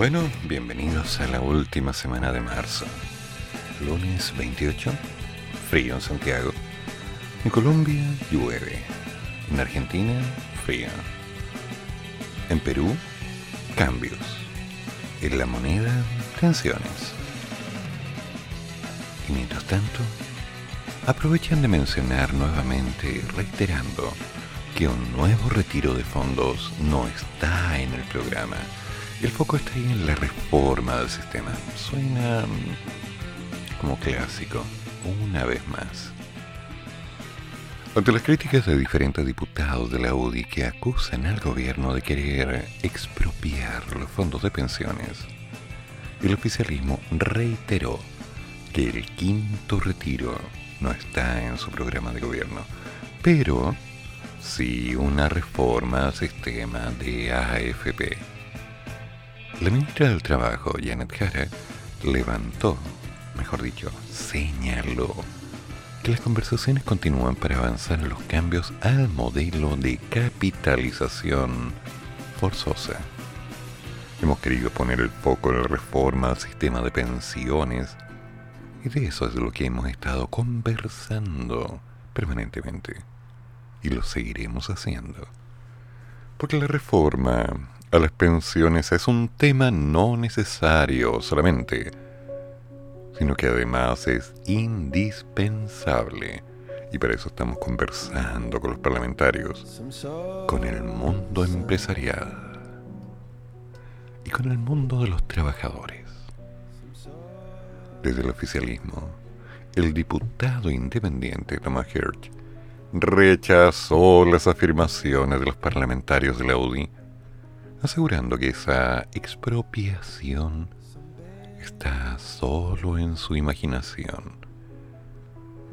Bueno, bienvenidos a la última semana de marzo. Lunes 28, frío en Santiago. En Colombia llueve. En Argentina, frío. En Perú, cambios. En la moneda, tensiones. Y mientras tanto, aprovechan de mencionar nuevamente, reiterando, que un nuevo retiro de fondos no está en el programa. El foco está ahí en la reforma del sistema. Suena mm, como clásico, una vez más. Ante las críticas de diferentes diputados de la UDI que acusan al gobierno de querer expropiar los fondos de pensiones, el oficialismo reiteró que el quinto retiro no está en su programa de gobierno, pero sí una reforma al sistema de AFP. La ministra del Trabajo, Janet Jara, levantó, mejor dicho, señaló que las conversaciones continúan para avanzar en los cambios al modelo de capitalización forzosa. Hemos querido poner el foco en la reforma al sistema de pensiones y de eso es lo que hemos estado conversando permanentemente y lo seguiremos haciendo. Porque la reforma a las pensiones es un tema no necesario solamente sino que además es indispensable. Y para eso estamos conversando con los parlamentarios, con el mundo empresarial y con el mundo de los trabajadores. Desde el oficialismo, el diputado independiente Thomas Hirsch rechazó las afirmaciones de los parlamentarios de la UDI, asegurando que esa expropiación está solo en su imaginación,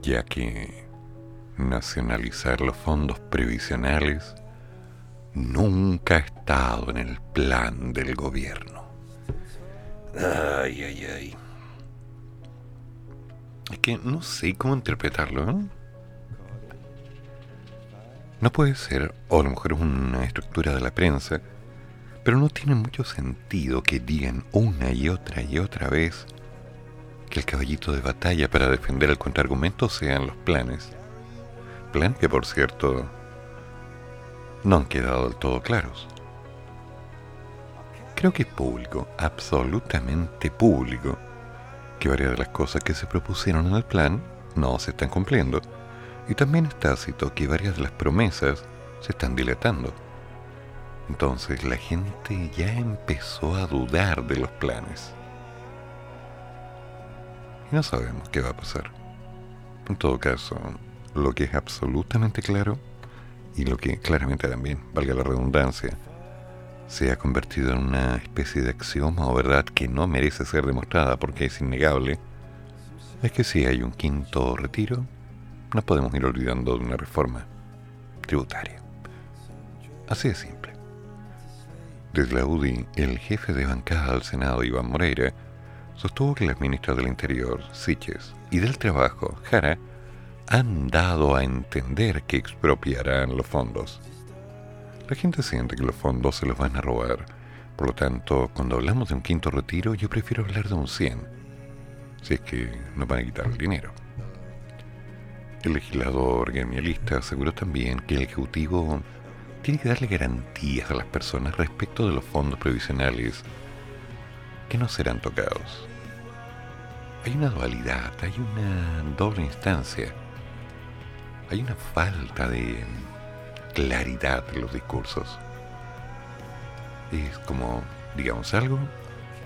ya que nacionalizar los fondos previsionales nunca ha estado en el plan del gobierno. Ay, ay, ay. Es que no sé cómo interpretarlo. ¿eh? No puede ser, o a lo mejor es una estructura de la prensa, pero no tiene mucho sentido que digan una y otra y otra vez que el caballito de batalla para defender el contraargumento sean los planes. Plan que, por cierto, no han quedado del todo claros. Creo que es público, absolutamente público, que varias de las cosas que se propusieron en el plan no se están cumpliendo. Y también es tácito que varias de las promesas se están dilatando. Entonces la gente ya empezó a dudar de los planes. Y no sabemos qué va a pasar. En todo caso, lo que es absolutamente claro, y lo que claramente también, valga la redundancia, se ha convertido en una especie de axioma o verdad que no merece ser demostrada porque es innegable, es que si hay un quinto retiro, no podemos ir olvidando de una reforma tributaria. Así de simple. Desde la UDI, el jefe de bancada del Senado, Iván Moreira, sostuvo que las ministras del Interior, Siches, y del Trabajo, Jara, han dado a entender que expropiarán los fondos. La gente siente que los fondos se los van a robar. Por lo tanto, cuando hablamos de un quinto retiro, yo prefiero hablar de un 100. Si es que no van a quitar el dinero. El legislador gremialista aseguró también que el Ejecutivo tiene que darle garantías a las personas respecto de los fondos previsionales que no serán tocados. Hay una dualidad, hay una doble instancia, hay una falta de claridad en los discursos. Es como, digamos algo,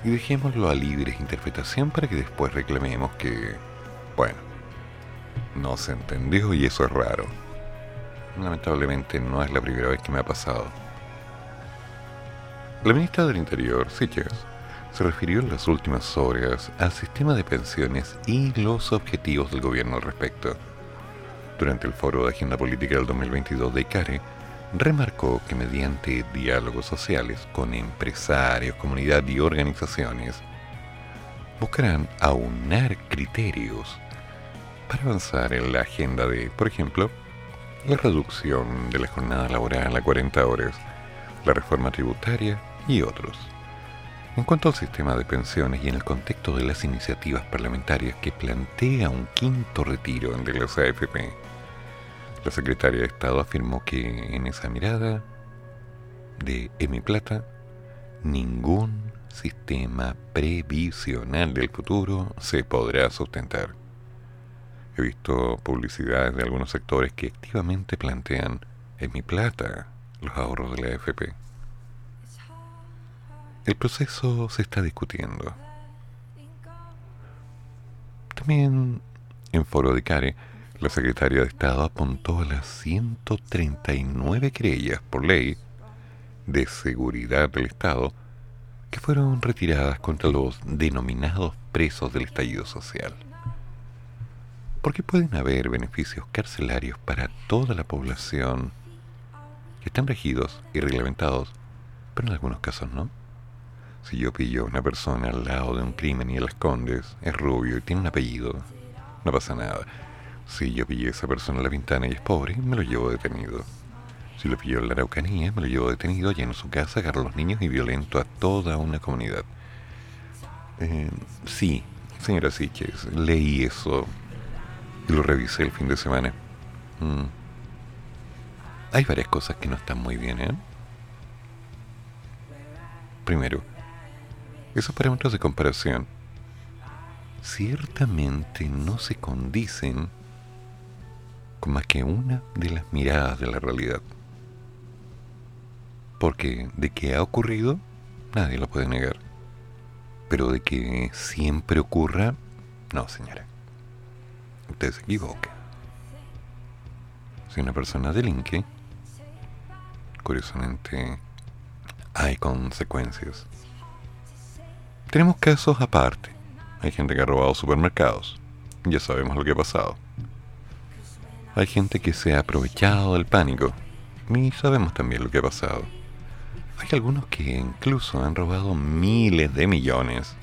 y dejémoslo a libre interpretación para que después reclamemos que, bueno, no se entendió y eso es raro. Lamentablemente no es la primera vez que me ha pasado. La ministra del Interior, Sitges, se refirió en las últimas horas al sistema de pensiones y los objetivos del gobierno al respecto. Durante el foro de Agenda Política del 2022 de ICARE, remarcó que mediante diálogos sociales con empresarios, comunidad y organizaciones, buscarán aunar criterios para avanzar en la agenda de, por ejemplo, la reducción de la jornada laboral a 40 horas, la reforma tributaria y otros. En cuanto al sistema de pensiones y en el contexto de las iniciativas parlamentarias que plantea un quinto retiro de las AFP, la secretaria de Estado afirmó que en esa mirada de Emi Plata, ningún sistema previsional del futuro se podrá sustentar. He visto publicidades de algunos sectores que activamente plantean en mi plata los ahorros de la AFP. El proceso se está discutiendo. También en Foro de Care la secretaria de Estado apuntó a las 139 querellas por ley de seguridad del Estado que fueron retiradas contra los denominados presos del estallido social. Porque pueden haber beneficios carcelarios para toda la población que están regidos y reglamentados, pero en algunos casos no. Si yo pillo a una persona al lado de un crimen y él escondes, es rubio y tiene un apellido, no pasa nada si yo pillé a esa persona en la ventana y es pobre, me lo llevo detenido. Si lo pilló en la Araucanía, me lo llevo detenido, lleno su casa, agarro a los niños y violento a toda una comunidad. Eh, sí, señora Siches, leí eso lo revisé el fin de semana. Mm. Hay varias cosas que no están muy bien, ¿eh? Primero, esos parámetros de comparación ciertamente no se condicen con más que una de las miradas de la realidad. Porque de que ha ocurrido, nadie lo puede negar. Pero de que siempre ocurra, no, señora. Usted se equivoca. Si una persona delinque, curiosamente, hay consecuencias. Tenemos casos aparte. Hay gente que ha robado supermercados. Ya sabemos lo que ha pasado. Hay gente que se ha aprovechado del pánico. Y sabemos también lo que ha pasado. Hay algunos que incluso han robado miles de millones.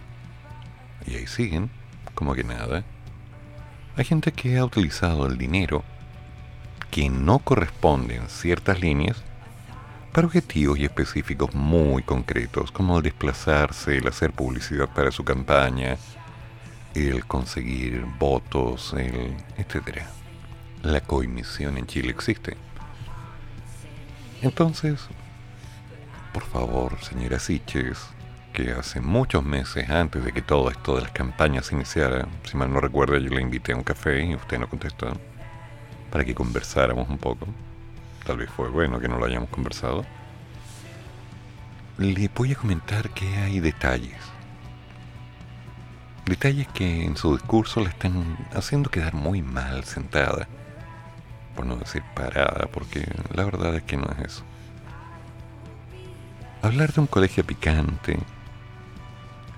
Y ahí siguen, como que nada. Hay gente que ha utilizado el dinero que no corresponde en ciertas líneas para objetivos y específicos muy concretos, como el desplazarse, el hacer publicidad para su campaña, el conseguir votos, el etcétera la coimisión en Chile existe. Entonces, por favor, señora Siches, que hace muchos meses antes de que todo esto de las campañas iniciara, si mal no recuerdo, yo le invité a un café y usted no contestó, para que conversáramos un poco. Tal vez fue bueno que no lo hayamos conversado. Le voy a comentar que hay detalles. Detalles que en su discurso le están haciendo quedar muy mal sentada por no decir parada, porque la verdad es que no es eso. Hablar de un colegio picante,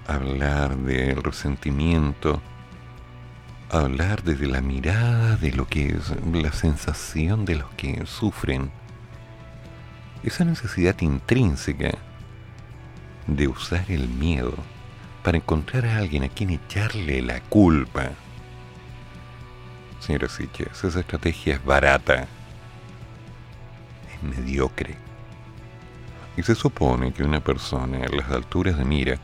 hablar del resentimiento, hablar desde la mirada de lo que es la sensación de los que sufren, esa necesidad intrínseca de usar el miedo para encontrar a alguien a quien echarle la culpa. Señora Sitches, esa estrategia es barata, es mediocre. Y se supone que una persona a las alturas de mira,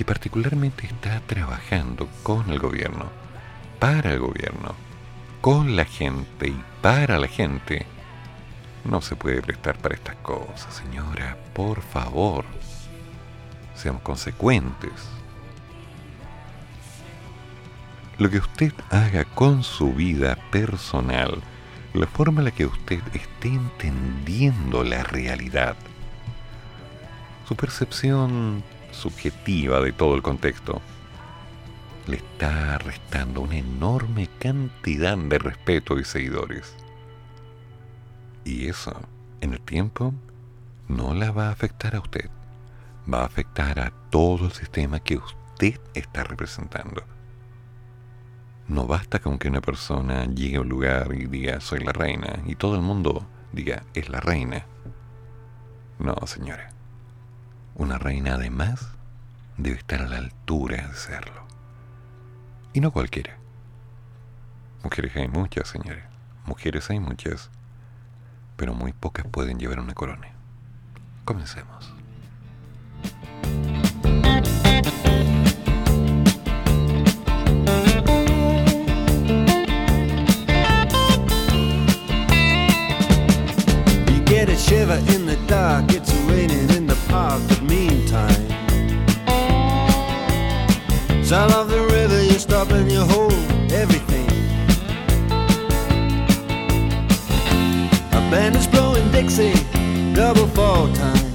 que particularmente está trabajando con el gobierno, para el gobierno, con la gente y para la gente, no se puede prestar para estas cosas, señora, por favor. Seamos consecuentes. lo que usted haga con su vida personal, la forma en la que usted esté entendiendo la realidad, su percepción subjetiva de todo el contexto, le está restando una enorme cantidad de respeto y seguidores. Y eso, en el tiempo, no la va a afectar a usted. Va a afectar a todo el sistema que usted está representando. No basta con que una persona llegue a un lugar y diga soy la reina y todo el mundo diga es la reina. No, señora. Una reina además debe estar a la altura de serlo. Y no cualquiera. Mujeres hay muchas, señores. Mujeres hay muchas. Pero muy pocas pueden llevar una corona. Comencemos. Dark, but meantime, sound of the river, you stop and you hold everything. A band is blowing Dixie, double fall time.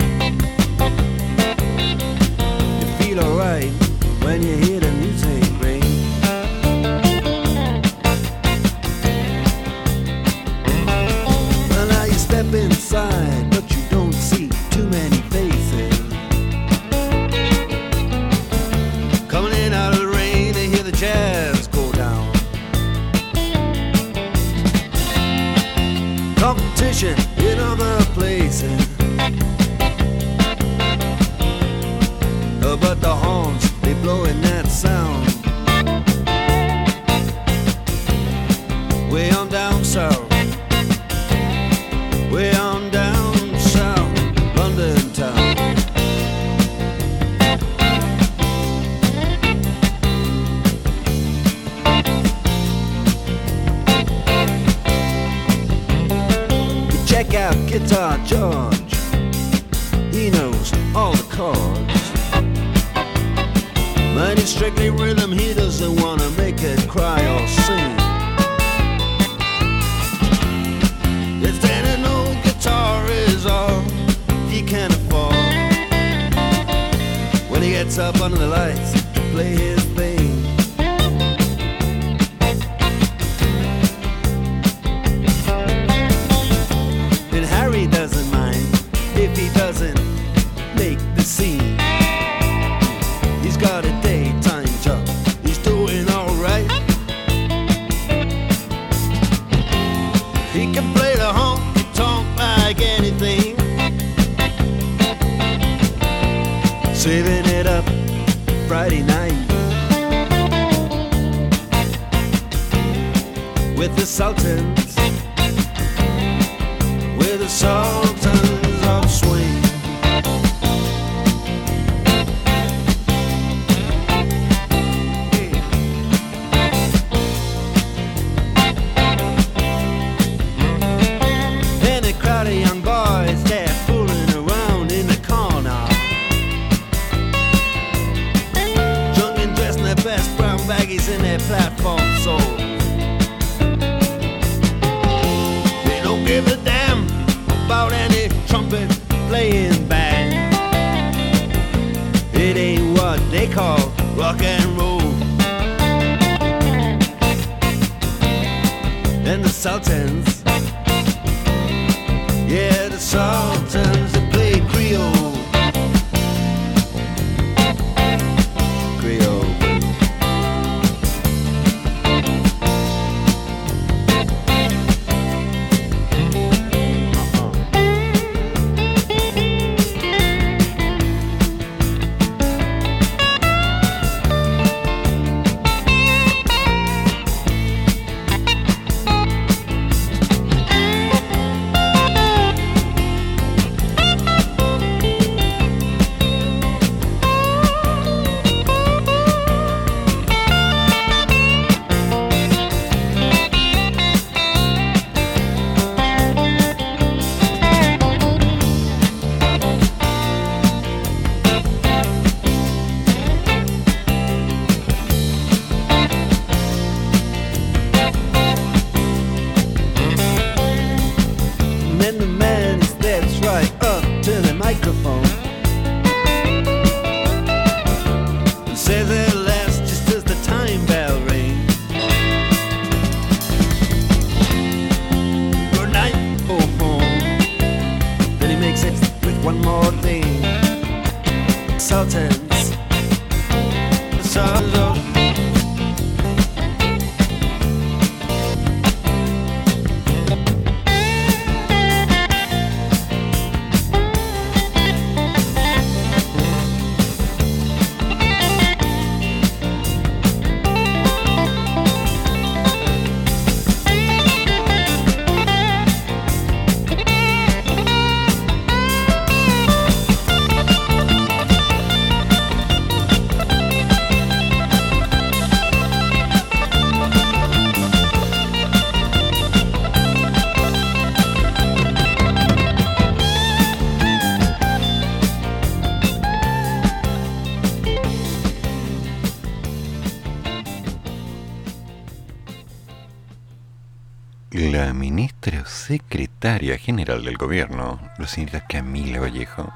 Secretaria general del gobierno, la señorita Camila Vallejo,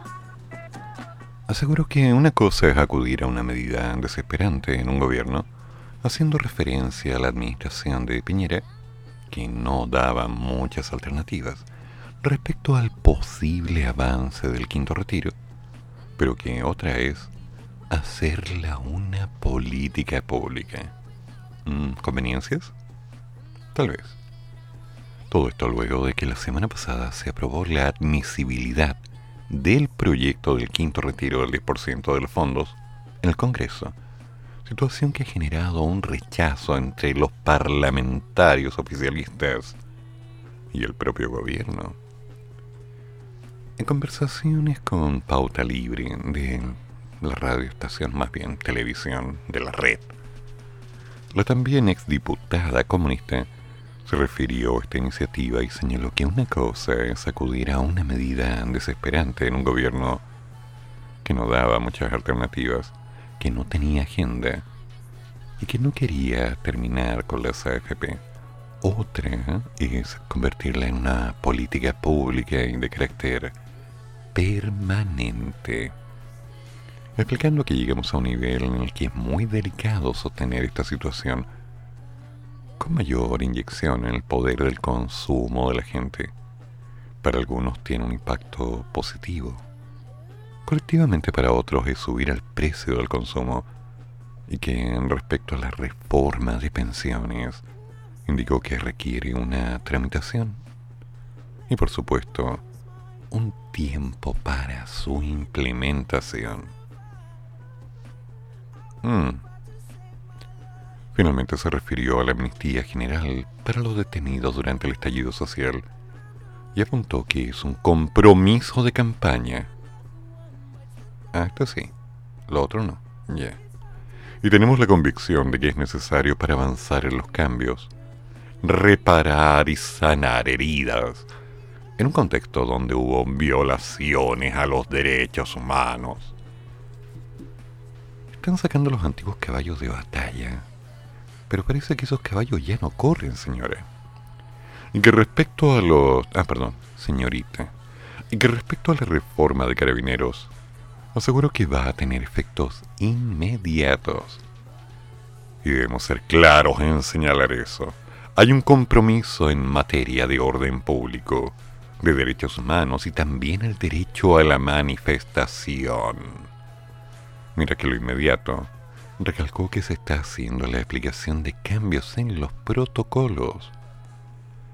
aseguró que una cosa es acudir a una medida desesperante en un gobierno, haciendo referencia a la administración de Piñera, que no daba muchas alternativas respecto al posible avance del quinto retiro, pero que otra es hacerla una política pública. Mm, ¿Conveniencias? Tal vez. Todo esto luego de que la semana pasada se aprobó la admisibilidad del proyecto del quinto retiro del 10% de los fondos en el Congreso, situación que ha generado un rechazo entre los parlamentarios oficialistas y el propio gobierno. En conversaciones con Pauta Libre de la radioestación, más bien televisión de la red, la también exdiputada comunista se refirió a esta iniciativa y señaló que una cosa es acudir a una medida desesperante en un gobierno que no daba muchas alternativas, que no tenía agenda y que no quería terminar con las AFP. Otra es convertirla en una política pública y de carácter permanente, explicando que llegamos a un nivel en el que es muy delicado sostener esta situación con mayor inyección en el poder del consumo de la gente. Para algunos tiene un impacto positivo. Colectivamente para otros es subir el precio del consumo y que respecto a la reforma de pensiones indicó que requiere una tramitación y por supuesto un tiempo para su implementación. Hmm. Finalmente se refirió a la amnistía general para los detenidos durante el estallido social y apuntó que es un compromiso de campaña. Ah, esto sí, lo otro no, ya. Y tenemos la convicción de que es necesario para avanzar en los cambios, reparar y sanar heridas en un contexto donde hubo violaciones a los derechos humanos. Están sacando los antiguos caballos de batalla, pero parece que esos caballos ya no corren, señora. Y que respecto a los... Ah, perdón, señorita. Y que respecto a la reforma de carabineros, aseguro que va a tener efectos inmediatos. Y debemos ser claros en señalar eso. Hay un compromiso en materia de orden público de derechos humanos y también el derecho a la manifestación. Mira que lo inmediato recalcó que se está haciendo la explicación de cambios en los protocolos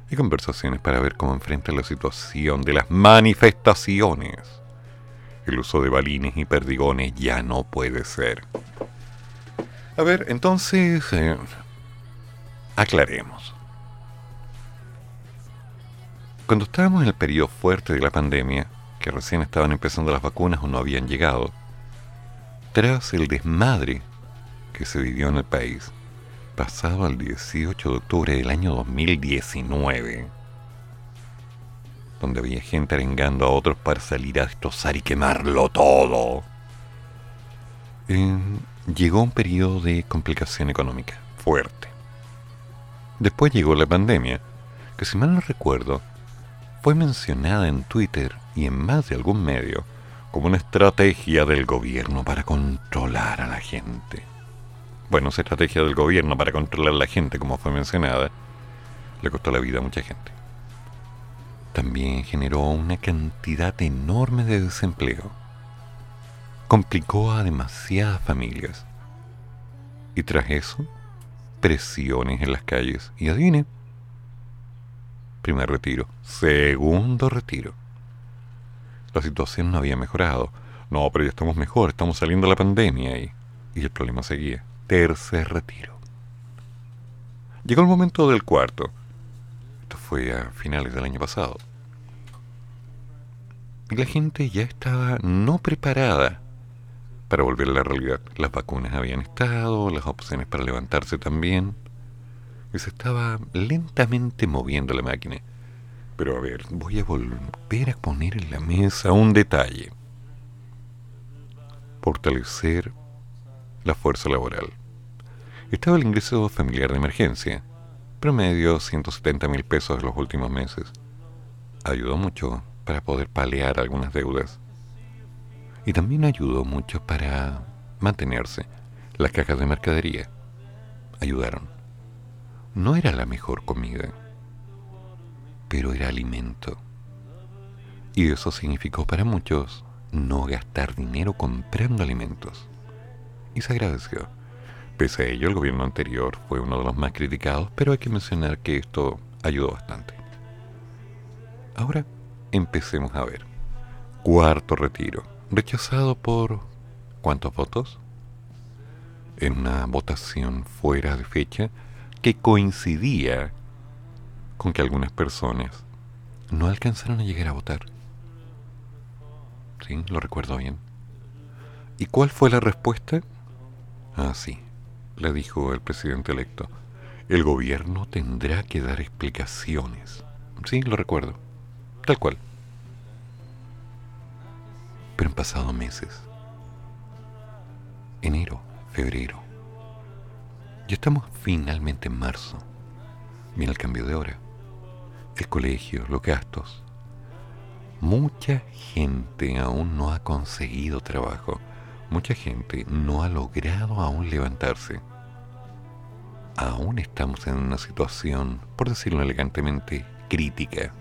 y conversaciones para ver cómo enfrenta la situación de las manifestaciones. El uso de balines y perdigones ya no puede ser. A ver, entonces, eh, aclaremos. Cuando estábamos en el periodo fuerte de la pandemia, que recién estaban empezando las vacunas o no habían llegado, tras el desmadre que se vivió en el país, pasado al 18 de octubre del año 2019, donde había gente arengando a otros para salir a destrozar y quemarlo todo, llegó un periodo de complicación económica fuerte. Después llegó la pandemia, que si mal no recuerdo, fue mencionada en Twitter y en más de algún medio como una estrategia del gobierno para controlar a la gente. Bueno, esa estrategia del gobierno para controlar a la gente, como fue mencionada, le costó la vida a mucha gente. También generó una cantidad enorme de desempleo. Complicó a demasiadas familias. Y tras eso, presiones en las calles. Y adivine, Primer retiro. Segundo retiro. La situación no había mejorado. No, pero ya estamos mejor, estamos saliendo de la pandemia y, y el problema seguía. Tercer retiro. Llegó el momento del cuarto. Esto fue a finales del año pasado. Y la gente ya estaba no preparada para volver a la realidad. Las vacunas habían estado, las opciones para levantarse también se estaba lentamente moviendo la máquina. Pero a ver, voy a volver a poner en la mesa un detalle. Fortalecer la fuerza laboral. Estaba el ingreso familiar de emergencia, promedio 170 mil pesos en los últimos meses. Ayudó mucho para poder paliar algunas deudas. Y también ayudó mucho para mantenerse. Las cajas de mercadería ayudaron. No era la mejor comida, pero era alimento. Y eso significó para muchos no gastar dinero comprando alimentos. Y se agradeció. Pese a ello, el gobierno anterior fue uno de los más criticados, pero hay que mencionar que esto ayudó bastante. Ahora empecemos a ver. Cuarto retiro. Rechazado por... ¿Cuántos votos? En una votación fuera de fecha que coincidía con que algunas personas no alcanzaron a llegar a votar. Sí, lo recuerdo bien. ¿Y cuál fue la respuesta? Ah, sí, le dijo el presidente electo. El gobierno tendrá que dar explicaciones. Sí, lo recuerdo. Tal cual. Pero han pasado meses. Enero, febrero. Ya estamos finalmente en marzo. Viene el cambio de hora. El colegio, los gastos. Mucha gente aún no ha conseguido trabajo. Mucha gente no ha logrado aún levantarse. Aún estamos en una situación, por decirlo elegantemente, crítica.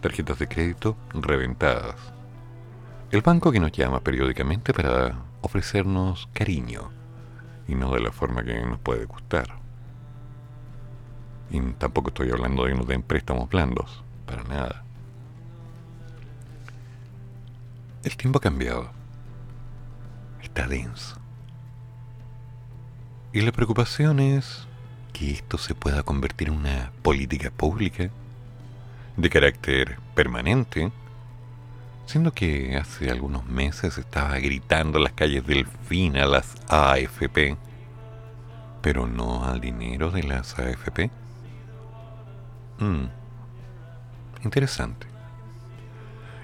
Tarjetas de crédito reventadas. El banco que nos llama periódicamente para ofrecernos cariño y no de la forma que nos puede gustar. Y tampoco estoy hablando de unos de préstamos blandos, para nada. El tiempo ha cambiado. Está denso. Y la preocupación es que esto se pueda convertir en una política pública de carácter permanente, siendo que hace algunos meses estaba gritando en las calles del fin a las AFP, pero no al dinero de las AFP. Mm. Interesante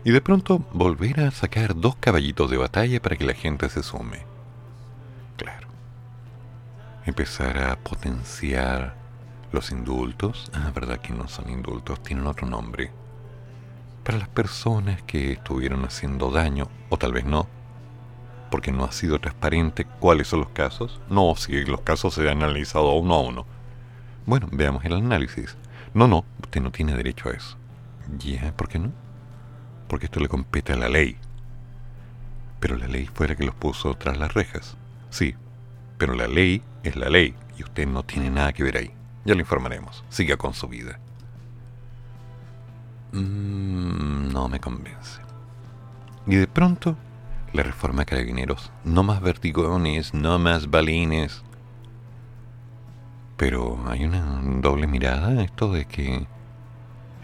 y de pronto volver a sacar dos caballitos de batalla para que la gente se sume. Claro. Empezar a potenciar los indultos. Ah, verdad que no son indultos, tienen otro nombre. Para las personas que estuvieron haciendo daño, o tal vez no, porque no ha sido transparente cuáles son los casos. No, si los casos se han analizado uno a uno. Bueno, veamos el análisis. No, no, usted no tiene derecho a eso. Ya, ¿por qué no? Porque esto le compete a la ley. Pero la ley fue la que los puso tras las rejas. Sí, pero la ley es la ley y usted no tiene nada que ver ahí. Ya lo informaremos. Siga con su vida. Mm, no me convence. Y de pronto, la reforma de carabineros. No más vertigones, no más balines. Pero hay una doble mirada esto de que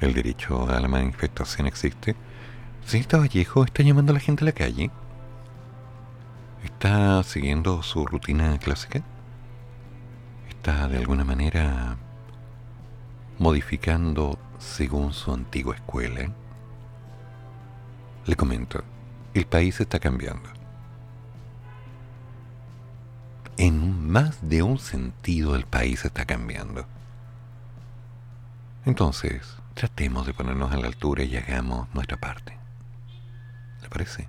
el derecho a la manifestación existe Señorita Vallejo está llamando a la gente a la calle. ¿Está siguiendo su rutina clásica? ¿Está de alguna manera modificando según su antigua escuela? Le comento, el país está cambiando. En más de un sentido el país está cambiando. Entonces, tratemos de ponernos a la altura y hagamos nuestra parte ¿Le parece?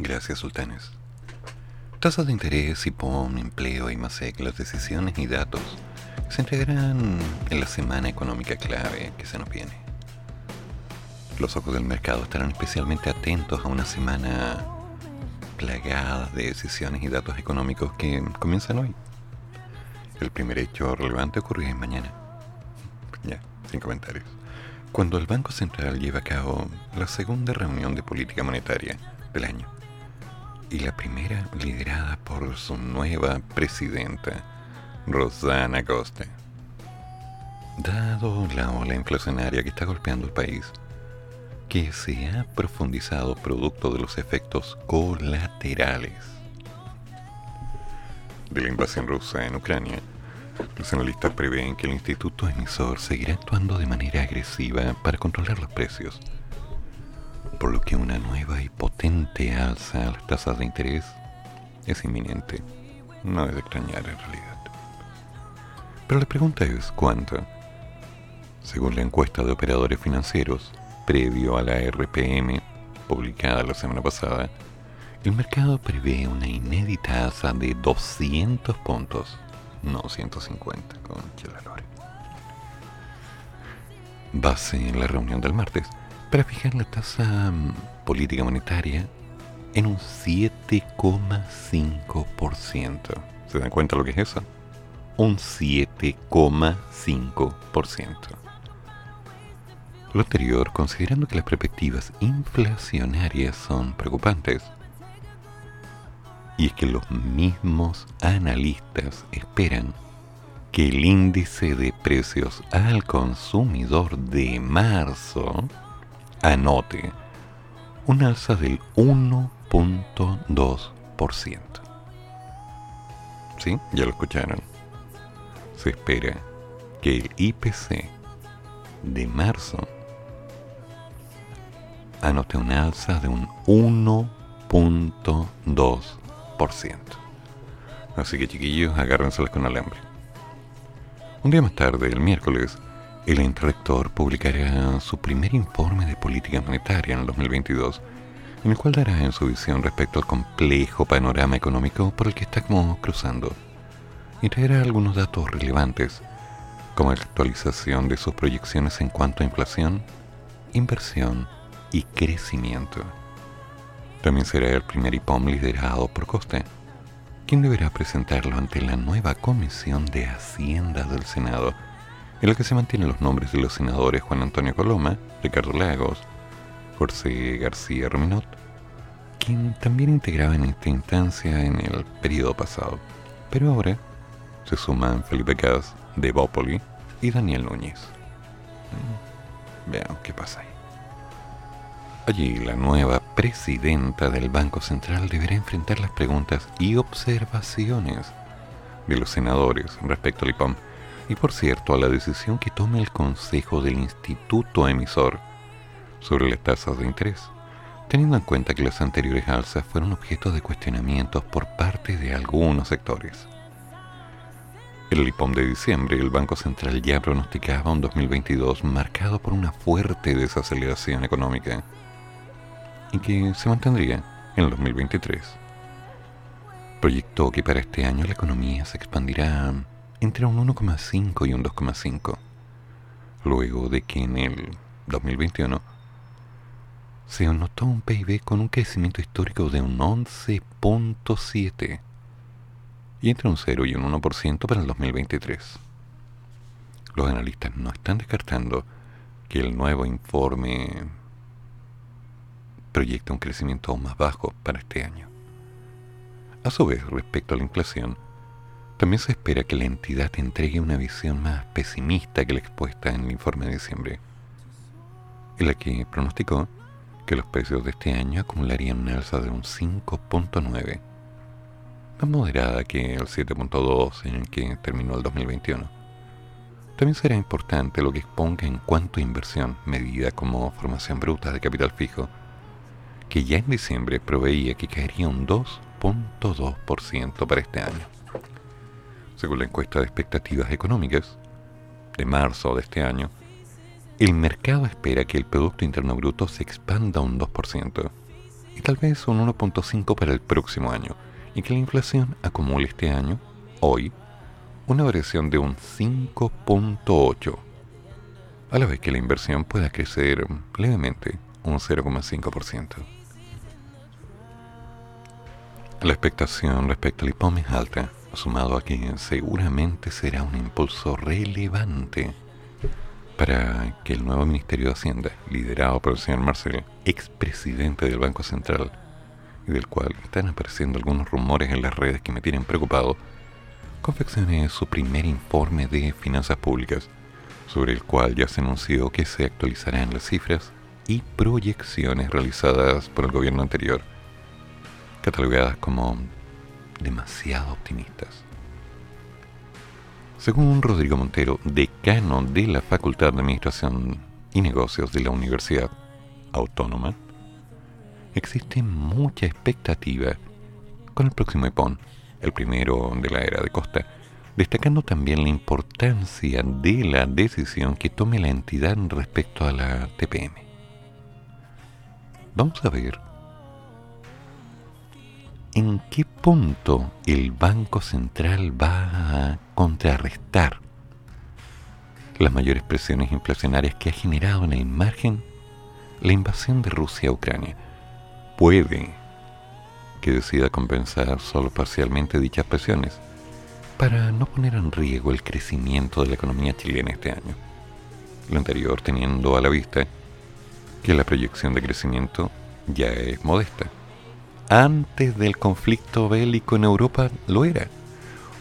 Gracias, sultanes. Tasas de interés, IPOM, empleo, IMASEC, las decisiones y datos se entregarán en la semana económica clave que se nos viene. Los ojos del mercado estarán especialmente atentos a una semana plagada de decisiones y datos económicos que comienzan hoy. El primer hecho relevante ocurrirá mañana. Ya, sin comentarios. Cuando el Banco Central lleva a cabo la segunda reunión de política monetaria del año y la primera liderada por su nueva presidenta, Rosana Costa. Dado la ola inflacionaria que está golpeando el país, que se ha profundizado producto de los efectos colaterales de la invasión rusa en Ucrania, los analistas prevén que el instituto emisor seguirá actuando de manera agresiva para controlar los precios, por lo que una nueva y potente alza a las tasas de interés es inminente. No es de extrañar en realidad. Pero la pregunta es cuánto. Según la encuesta de operadores financieros, previo a la RPM, publicada la semana pasada, el mercado prevé una inédita alza de 200 puntos no, 150 con Chelalore. Base en la reunión del martes para fijar la tasa mm, política monetaria en un 7,5%. ¿Se dan cuenta lo que es eso? Un 7,5%. Lo anterior, considerando que las perspectivas inflacionarias son preocupantes, y es que los mismos analistas esperan que el índice de precios al consumidor de marzo anote un alza del 1.2%. ¿Sí? Ya lo escucharon. Se espera que el IPC de marzo anote un alza de un 1.2%. Así que chiquillos, agárrenselas con alambre. Un día más tarde, el miércoles, el ente rector publicará su primer informe de política monetaria en el 2022, en el cual dará su visión respecto al complejo panorama económico por el que estamos cruzando y traerá algunos datos relevantes, como la actualización de sus proyecciones en cuanto a inflación, inversión y crecimiento. También será el primer IPOM liderado por Costa, quien deberá presentarlo ante la nueva Comisión de Hacienda del Senado, en la que se mantienen los nombres de los senadores Juan Antonio Coloma, Ricardo Lagos, José García Rominot, quien también integraba en esta instancia en el periodo pasado, pero ahora se suman Felipe Gas de Bópoli y Daniel Núñez. Mm, vean qué pasa ahí. Allí la nueva presidenta del Banco Central deberá enfrentar las preguntas y observaciones de los senadores respecto al IPOM y por cierto a la decisión que tome el Consejo del Instituto Emisor sobre las tasas de interés, teniendo en cuenta que las anteriores alzas fueron objeto de cuestionamientos por parte de algunos sectores. El IPOM de diciembre, el Banco Central ya pronosticaba un 2022 marcado por una fuerte desaceleración económica y que se mantendría en el 2023. Proyectó que para este año la economía se expandirá entre un 1,5 y un 2,5, luego de que en el 2021 se anotó un PIB con un crecimiento histórico de un 11.7 y entre un 0 y un 1% para el 2023. Los analistas no están descartando que el nuevo informe proyecta un crecimiento aún más bajo para este año. A su vez, respecto a la inflación, también se espera que la entidad entregue una visión más pesimista que la expuesta en el informe de diciembre, en la que pronosticó que los precios de este año acumularían una alza de un 5.9, más moderada que el 7.2 en el que terminó el 2021. También será importante lo que exponga en cuanto a inversión, medida como formación bruta de capital fijo, que ya en diciembre proveía que caería un 2.2% para este año. Según la encuesta de expectativas económicas de marzo de este año, el mercado espera que el Producto Interno Bruto se expanda un 2% y tal vez un 1.5 para el próximo año, y que la inflación acumule este año, hoy, una variación de un 5.8, a la vez que la inversión pueda crecer levemente un 0,5%. La expectación respecto al IPOM es alta, sumado a que seguramente será un impulso relevante para que el nuevo Ministerio de Hacienda, liderado por el señor Marcel, expresidente del Banco Central, y del cual están apareciendo algunos rumores en las redes que me tienen preocupado, confeccione su primer informe de finanzas públicas, sobre el cual ya se anunció que se actualizarán las cifras y proyecciones realizadas por el gobierno anterior, catalogadas como demasiado optimistas. Según Rodrigo Montero, decano de la Facultad de Administración y Negocios de la Universidad Autónoma, existe mucha expectativa con el próximo EPON, el primero de la era de Costa, destacando también la importancia de la decisión que tome la entidad respecto a la TPM. Vamos a ver en qué punto el Banco Central va a contrarrestar las mayores presiones inflacionarias que ha generado en el margen la invasión de Rusia a Ucrania. Puede que decida compensar solo parcialmente dichas presiones para no poner en riesgo el crecimiento de la economía chilena este año. Lo anterior teniendo a la vista que la proyección de crecimiento ya es modesta antes del conflicto bélico en Europa lo era.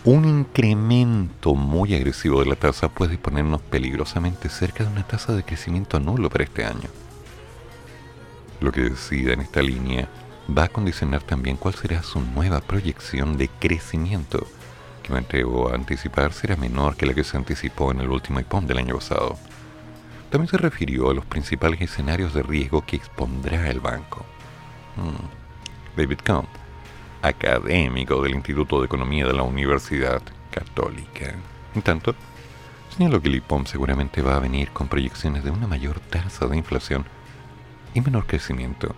Un incremento muy agresivo de la tasa puede ponernos peligrosamente cerca de una tasa de crecimiento nulo para este año. Lo que decida en esta línea va a condicionar también cuál será su nueva proyección de crecimiento, que me atrevo a anticipar será menor que la que se anticipó en el último IPOM del año pasado. También se refirió a los principales escenarios de riesgo que expondrá el banco. Hmm. David Kahn, académico del Instituto de Economía de la Universidad Católica. En tanto, señaló que el IPOM seguramente va a venir con proyecciones de una mayor tasa de inflación y menor crecimiento,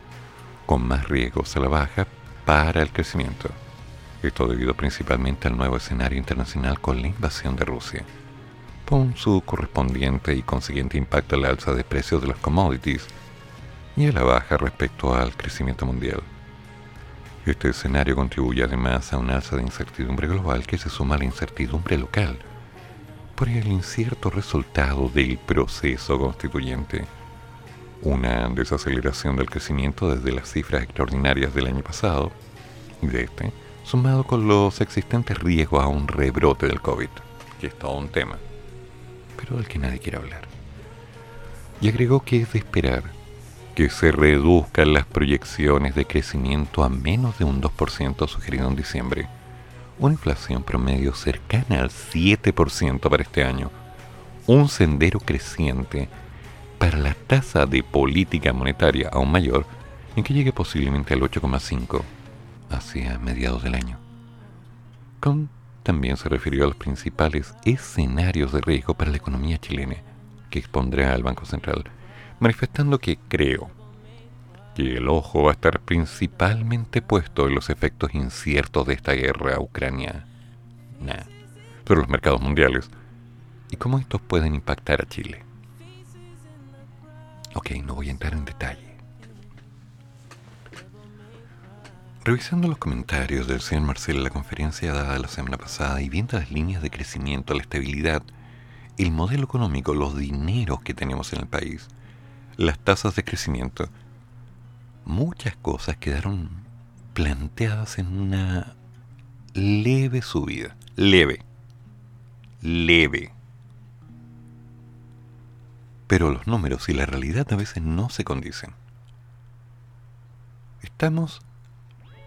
con más riesgos a la baja para el crecimiento. Esto debido principalmente al nuevo escenario internacional con la invasión de Rusia, con su correspondiente y consiguiente impacto al alza de precios de los commodities y a la baja respecto al crecimiento mundial. Este escenario contribuye además a un alza de incertidumbre global que se suma a la incertidumbre local por el incierto resultado del proceso constituyente. Una desaceleración del crecimiento desde las cifras extraordinarias del año pasado y de este, sumado con los existentes riesgos a un rebrote del COVID, que es todo un tema, pero del que nadie quiere hablar. Y agregó que es de esperar que se reduzcan las proyecciones de crecimiento a menos de un 2% sugerido en diciembre, una inflación promedio cercana al 7% para este año, un sendero creciente para la tasa de política monetaria aún mayor, en que llegue posiblemente al 8,5 hacia mediados del año. Con también se refirió a los principales escenarios de riesgo para la economía chilena que expondrá al Banco Central manifestando que creo que el ojo va a estar principalmente puesto en los efectos inciertos de esta guerra ucraniana, pero los mercados mundiales y cómo estos pueden impactar a Chile. Ok, no voy a entrar en detalle. Revisando los comentarios del señor Marcel en la conferencia dada la semana pasada y viendo las líneas de crecimiento, la estabilidad, el modelo económico, los dineros que tenemos en el país, las tasas de crecimiento, muchas cosas quedaron planteadas en una leve subida. Leve. Leve. Pero los números y la realidad a veces no se condicen. Estamos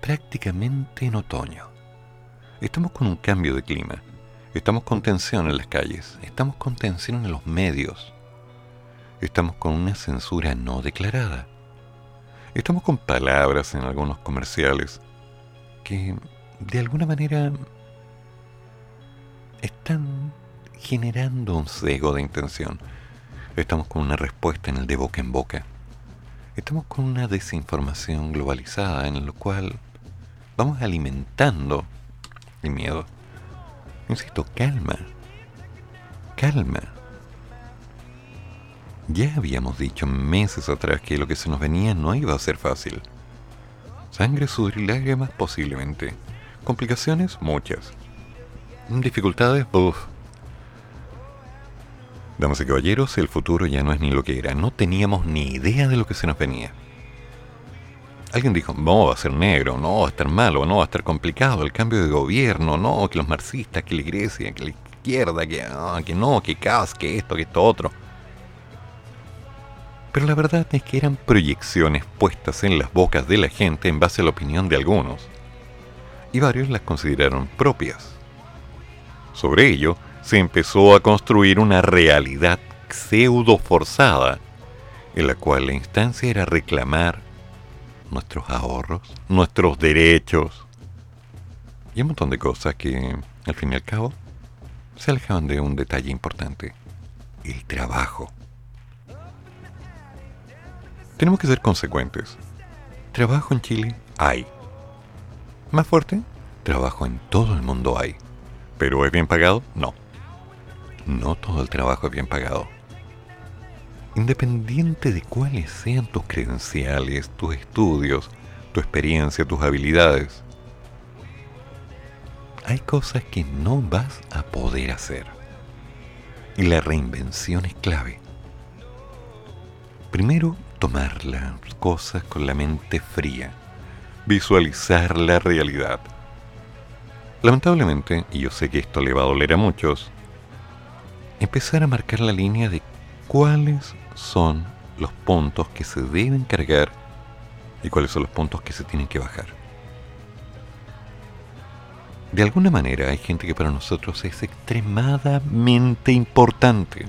prácticamente en otoño. Estamos con un cambio de clima. Estamos con tensión en las calles. Estamos con tensión en los medios estamos con una censura no declarada. Estamos con palabras en algunos comerciales que de alguna manera están generando un sesgo de intención. Estamos con una respuesta en el de boca en boca. Estamos con una desinformación globalizada en la cual vamos alimentando el miedo. Insisto, calma. Calma. Ya habíamos dicho meses atrás que lo que se nos venía no iba a ser fácil. Sangre, sudor y lágrimas posiblemente. Complicaciones, muchas. Dificultades, uff. Damas y caballeros, el futuro ya no es ni lo que era. No teníamos ni idea de lo que se nos venía. Alguien dijo, no, va a ser negro, no, va a estar malo, no, va a estar complicado, el cambio de gobierno, no, que los marxistas, que la iglesia, que la izquierda, que, ah, que no, que caos, que esto, que esto otro. Pero la verdad es que eran proyecciones puestas en las bocas de la gente en base a la opinión de algunos. Y varios las consideraron propias. Sobre ello, se empezó a construir una realidad pseudo forzada, en la cual la instancia era reclamar nuestros ahorros, nuestros derechos y un montón de cosas que, al fin y al cabo, se alejaban de un detalle importante, el trabajo. Tenemos que ser consecuentes. Trabajo en Chile hay. Más fuerte, trabajo en todo el mundo hay. ¿Pero es bien pagado? No. No todo el trabajo es bien pagado. Independiente de cuáles sean tus credenciales, tus estudios, tu experiencia, tus habilidades, hay cosas que no vas a poder hacer. Y la reinvención es clave. Primero, tomar las cosas con la mente fría, visualizar la realidad. Lamentablemente, y yo sé que esto le va a doler a muchos, empezar a marcar la línea de cuáles son los puntos que se deben cargar y cuáles son los puntos que se tienen que bajar. De alguna manera hay gente que para nosotros es extremadamente importante.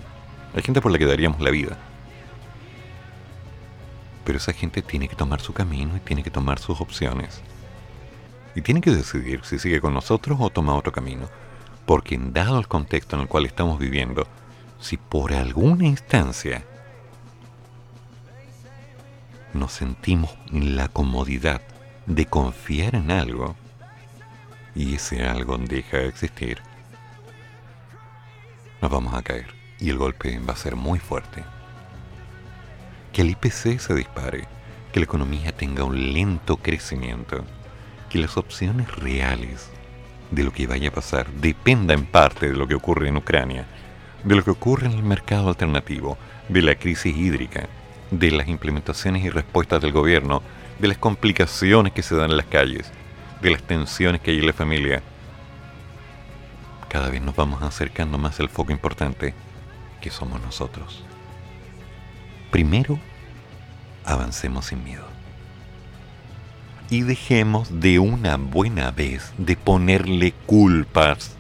Hay gente por la que daríamos la vida. Pero esa gente tiene que tomar su camino y tiene que tomar sus opciones. Y tiene que decidir si sigue con nosotros o toma otro camino. Porque en dado el contexto en el cual estamos viviendo, si por alguna instancia nos sentimos la comodidad de confiar en algo, y ese algo deja de existir, nos vamos a caer y el golpe va a ser muy fuerte que el IPC se dispare, que la economía tenga un lento crecimiento, que las opciones reales de lo que vaya a pasar dependa en parte de lo que ocurre en Ucrania, de lo que ocurre en el mercado alternativo, de la crisis hídrica, de las implementaciones y respuestas del gobierno, de las complicaciones que se dan en las calles, de las tensiones que hay en la familia. Cada vez nos vamos acercando más al foco importante que somos nosotros. Primero, avancemos sin miedo. Y dejemos de una buena vez de ponerle culpas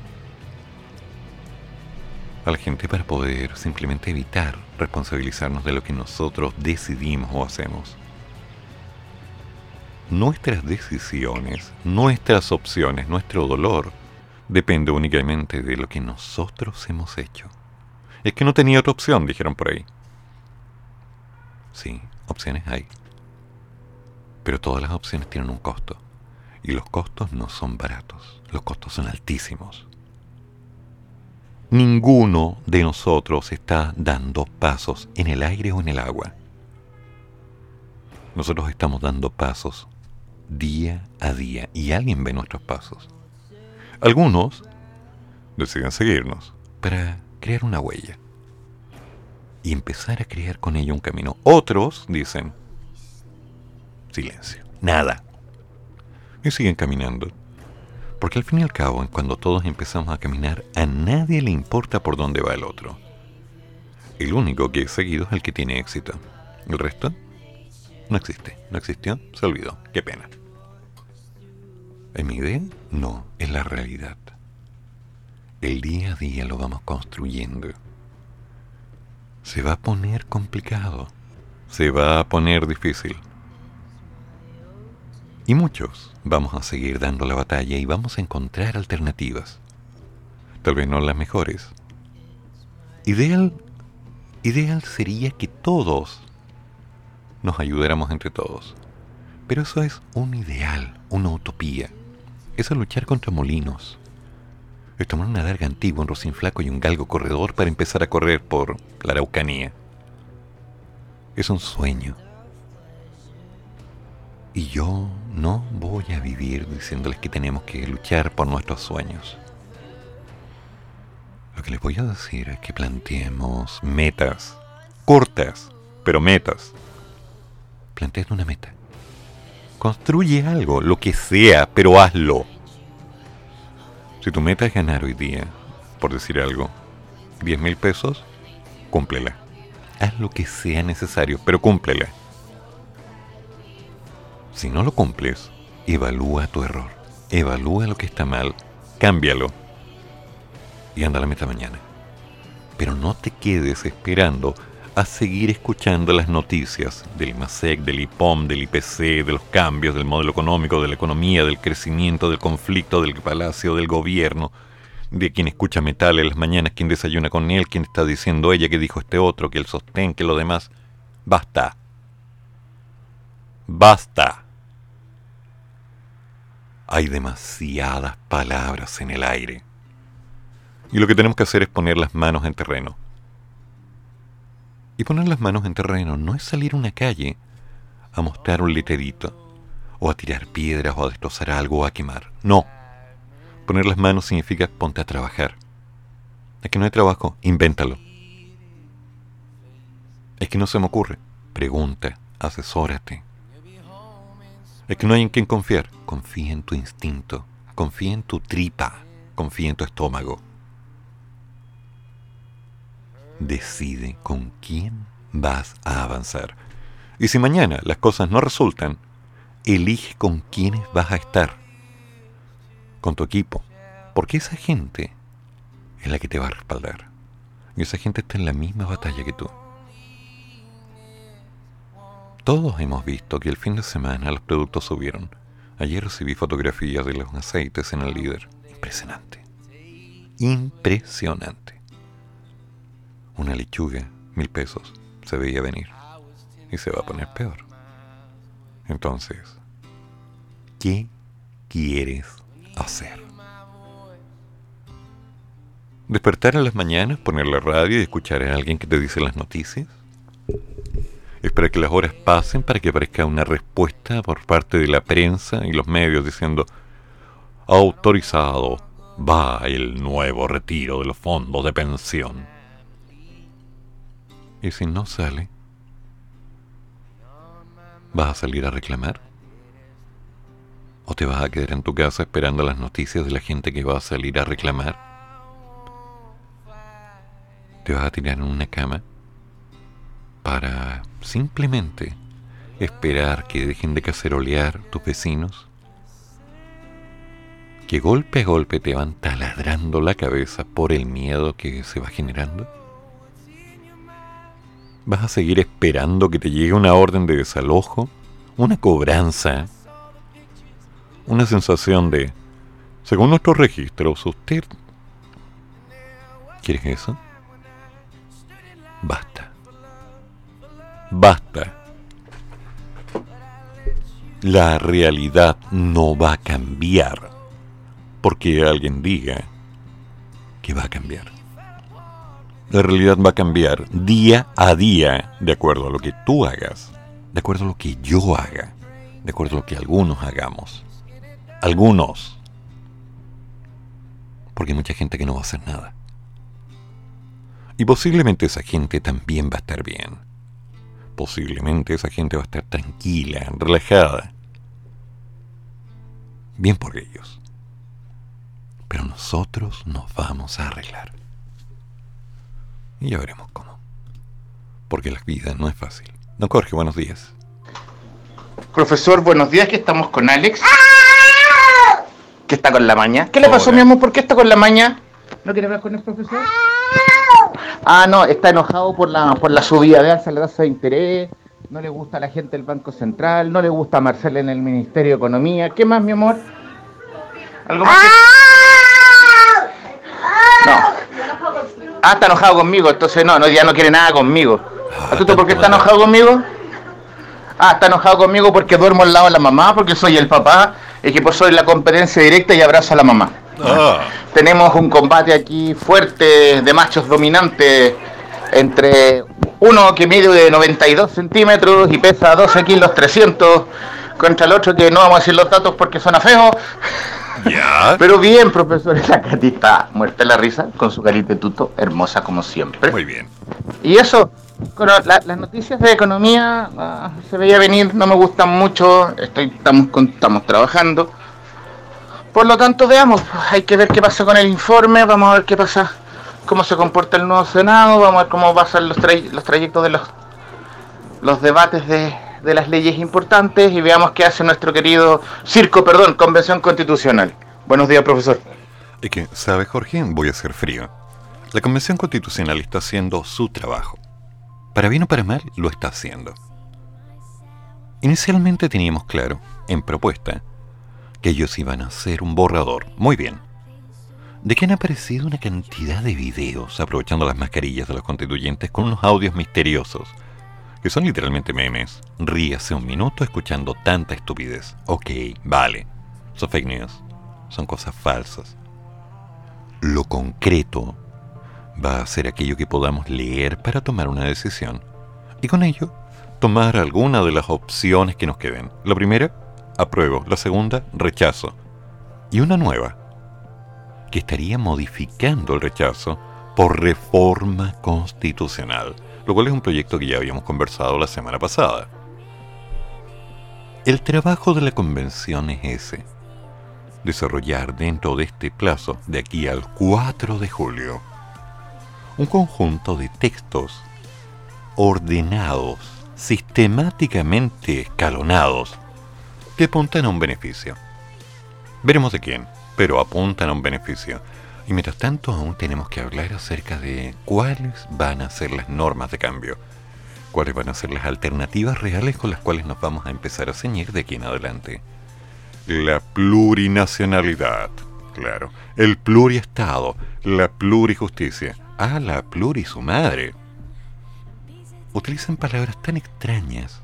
a la gente para poder simplemente evitar responsabilizarnos de lo que nosotros decidimos o hacemos. Nuestras decisiones, nuestras opciones, nuestro dolor, depende únicamente de lo que nosotros hemos hecho. Es que no tenía otra opción, dijeron por ahí. Sí, opciones hay. Pero todas las opciones tienen un costo. Y los costos no son baratos. Los costos son altísimos. Ninguno de nosotros está dando pasos en el aire o en el agua. Nosotros estamos dando pasos día a día y alguien ve nuestros pasos. Algunos deciden seguirnos para crear una huella y empezar a crear con ella un camino. Otros dicen, silencio, nada. Y siguen caminando. Porque al fin y al cabo, cuando todos empezamos a caminar, a nadie le importa por dónde va el otro. El único que es seguido es el que tiene éxito. El resto no existe. No existió, se olvidó. Qué pena. ¿Es mi idea? No, es la realidad. El día a día lo vamos construyendo se va a poner complicado, se va a poner difícil. Y muchos vamos a seguir dando la batalla y vamos a encontrar alternativas. Tal vez no las mejores. Ideal, ideal sería que todos nos ayudáramos entre todos. Pero eso es un ideal, una utopía. Eso es luchar contra molinos. Es tomar una larga antigua, un rocín flaco y un galgo corredor para empezar a correr por la Araucanía. Es un sueño. Y yo no voy a vivir diciéndoles que tenemos que luchar por nuestros sueños. Lo que les voy a decir es que planteemos metas, cortas, pero metas. Plantea una meta. Construye algo, lo que sea, pero hazlo. Si tu meta es ganar hoy día, por decir algo, 10 mil pesos, cúmplela. Haz lo que sea necesario, pero cúmplela. Si no lo cumples, evalúa tu error. Evalúa lo que está mal, cámbialo y anda a la meta mañana. Pero no te quedes esperando a seguir escuchando las noticias del MASEC, del IPOM, del IPC, de los cambios, del modelo económico, de la economía, del crecimiento, del conflicto, del palacio, del gobierno, de quien escucha metal en las mañanas, quien desayuna con él, quien está diciendo ella que dijo este otro, que el sostén, que lo demás. Basta. Basta. Hay demasiadas palabras en el aire. Y lo que tenemos que hacer es poner las manos en terreno. Y poner las manos en terreno no es salir a una calle a mostrar un letrerito, o a tirar piedras, o a destrozar algo, o a quemar. No. Poner las manos significa ponte a trabajar. Es que no hay trabajo, invéntalo. Es que no se me ocurre. Pregunta, asesórate. Es que no hay en quien confiar. Confía en tu instinto, confía en tu tripa, confía en tu estómago decide con quién vas a avanzar. Y si mañana las cosas no resultan, elige con quiénes vas a estar. Con tu equipo. Porque esa gente es la que te va a respaldar. Y esa gente está en la misma batalla que tú. Todos hemos visto que el fin de semana los productos subieron. Ayer recibí fotografías de los aceites en el líder. Impresionante. Impresionante una lechuga, mil pesos, se veía venir. Y se va a poner peor. Entonces, ¿qué quieres hacer? ¿Despertar en las mañanas, poner la radio y escuchar a alguien que te dice las noticias? Esperar que las horas pasen para que aparezca una respuesta por parte de la prensa y los medios diciendo autorizado va el nuevo retiro de los fondos de pensión. ¿Y si no sale? ¿Vas a salir a reclamar? ¿O te vas a quedar en tu casa esperando las noticias de la gente que va a salir a reclamar? ¿Te vas a tirar en una cama para simplemente esperar que dejen de cacerolear tus vecinos? ¿Que golpe a golpe te van taladrando la cabeza por el miedo que se va generando? ¿Vas a seguir esperando que te llegue una orden de desalojo? ¿Una cobranza? Una sensación de, según nuestros registros, usted... ¿Quieres eso? Basta. Basta. La realidad no va a cambiar porque alguien diga que va a cambiar la realidad va a cambiar día a día de acuerdo a lo que tú hagas, de acuerdo a lo que yo haga, de acuerdo a lo que algunos hagamos. Algunos. Porque hay mucha gente que no va a hacer nada. Y posiblemente esa gente también va a estar bien. Posiblemente esa gente va a estar tranquila, relajada. Bien por ellos. Pero nosotros nos vamos a arreglar. Y ya veremos cómo. Porque la vida no es fácil. Don Jorge, buenos días. Profesor, buenos días, que estamos con Alex. ¿Qué está con la maña? ¿Qué le pasó, Hola. mi amor? ¿Por qué está con la maña? ¿No quiere hablar con el profesor? Ah, no, está enojado por la, por la subida de alza de la tasa de interés. No le gusta a la gente del Banco Central. No le gusta a Marcela en el Ministerio de Economía. ¿Qué más, mi amor? ¿Algo más? que- No. Ah, está enojado conmigo, entonces no, no, ya no quiere nada conmigo. ¿A tú por qué está enojado conmigo? Ah, está enojado conmigo porque duermo al lado de la mamá, porque soy el papá, y que pues soy la competencia directa y abrazo a la mamá. Ah, Tenemos un combate aquí fuerte de machos dominantes entre uno que mide de 92 centímetros y pesa 12 kilos 300 contra el otro que no vamos a decir los datos porque suena feo. Ya. Pero bien, profesor, Katy está muerta la risa con su carita de tuto, hermosa como siempre. Muy bien. Y eso, la- las noticias de economía ah, se veía venir, no me gustan mucho, estoy, estamos, con- estamos trabajando. Por lo tanto, veamos, hay que ver qué pasa con el informe, vamos a ver qué pasa, cómo se comporta el nuevo Senado, vamos a ver cómo pasan los, tray- los trayectos de los, los debates de, de las leyes importantes y veamos qué hace nuestro querido circo, perdón, Convención Constitucional. Buenos días, profesor. Es que, ¿sabes, Jorge? Voy a ser frío. La Convención Constitucional está haciendo su trabajo. Para bien o para mal, lo está haciendo. Inicialmente teníamos claro, en propuesta, que ellos iban a hacer un borrador. Muy bien. De que han aparecido una cantidad de videos aprovechando las mascarillas de los constituyentes con unos audios misteriosos, que son literalmente memes. Ríase un minuto escuchando tanta estupidez. Ok, vale. Son fake news. Son cosas falsas. Lo concreto va a ser aquello que podamos leer para tomar una decisión. Y con ello, tomar alguna de las opciones que nos queden. La primera, apruebo. La segunda, rechazo. Y una nueva, que estaría modificando el rechazo por reforma constitucional, lo cual es un proyecto que ya habíamos conversado la semana pasada. El trabajo de la convención es ese, desarrollar dentro de este plazo, de aquí al 4 de julio, un conjunto de textos ordenados, sistemáticamente escalonados, que apuntan a un beneficio. Veremos de quién, pero apuntan a un beneficio. Y mientras tanto aún tenemos que hablar acerca de cuáles van a ser las normas de cambio, cuáles van a ser las alternativas reales con las cuales nos vamos a empezar a ceñir de aquí en adelante. La plurinacionalidad, claro. El pluriestado, la plurijusticia. Ah, la pluri su madre. Utilizan palabras tan extrañas,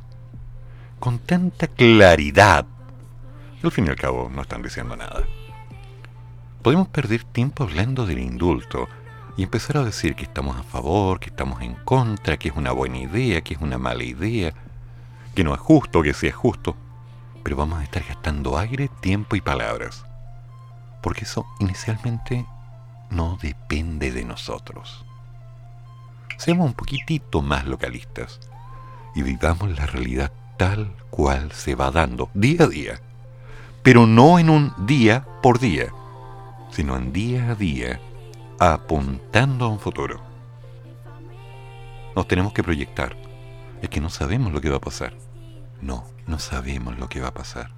con tanta claridad. Al fin y al cabo no están diciendo nada. Podemos perder tiempo hablando del indulto y empezar a decir que estamos a favor, que estamos en contra, que es una buena idea, que es una mala idea, que no es justo, que sí es justo pero vamos a estar gastando aire, tiempo y palabras. Porque eso inicialmente no depende de nosotros. Seamos un poquitito más localistas y vivamos la realidad tal cual se va dando día a día. Pero no en un día por día, sino en día a día, apuntando a un futuro. Nos tenemos que proyectar. Es que no sabemos lo que va a pasar. No, no sabemos lo que va a pasar.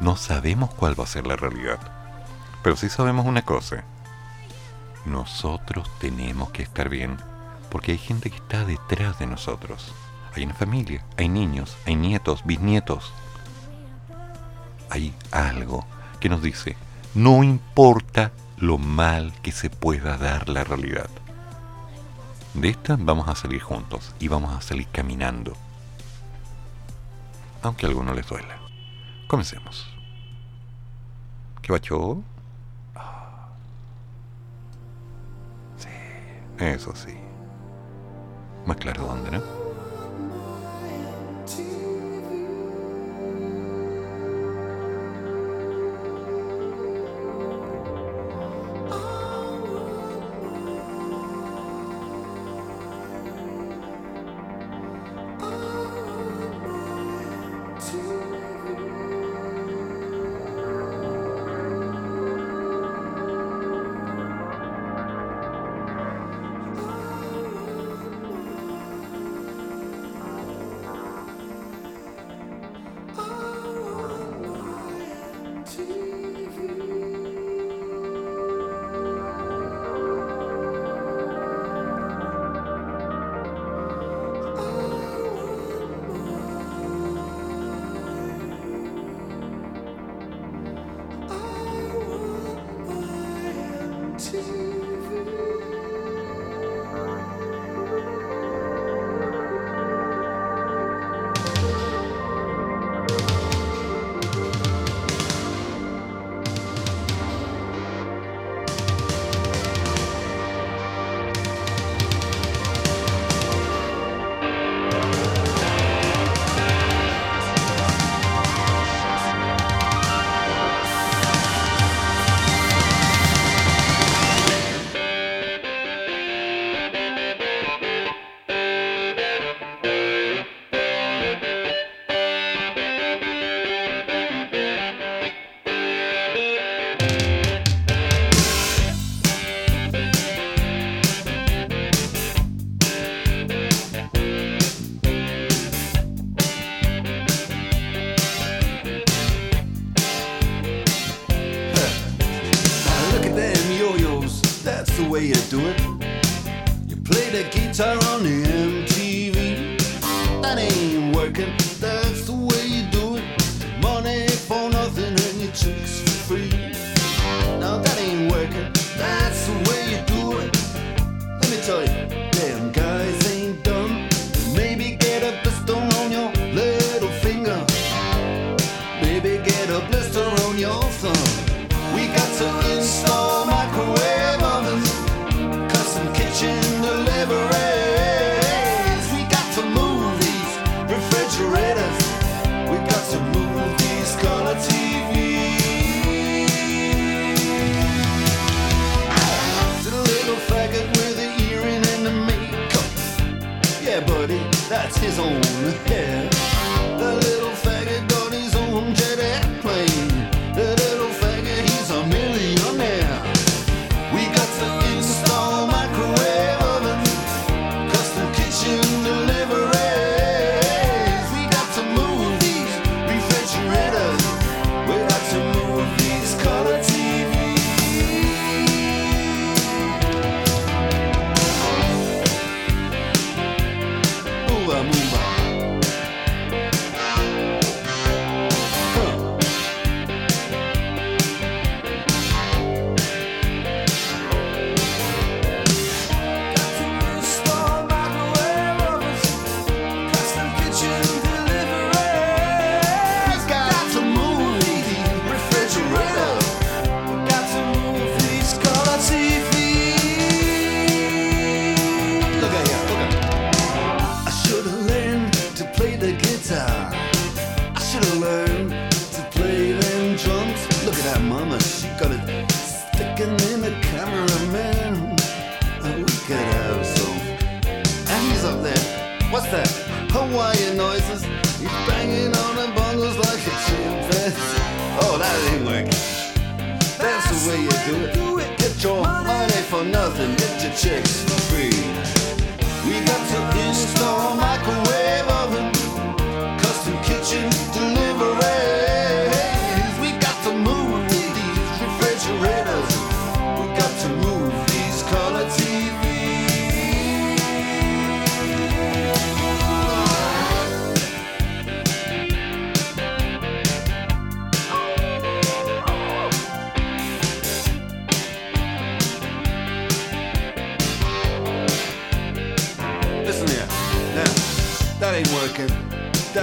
No sabemos cuál va a ser la realidad. Pero sí sabemos una cosa. Nosotros tenemos que estar bien porque hay gente que está detrás de nosotros. Hay una familia, hay niños, hay nietos, bisnietos. Hay algo que nos dice, no importa lo mal que se pueda dar la realidad. De esta vamos a salir juntos y vamos a salir caminando aunque a algunos les duela. Comencemos. ¿Qué bacho? Ah. Sí, eso sí. Más claro dónde, ¿no?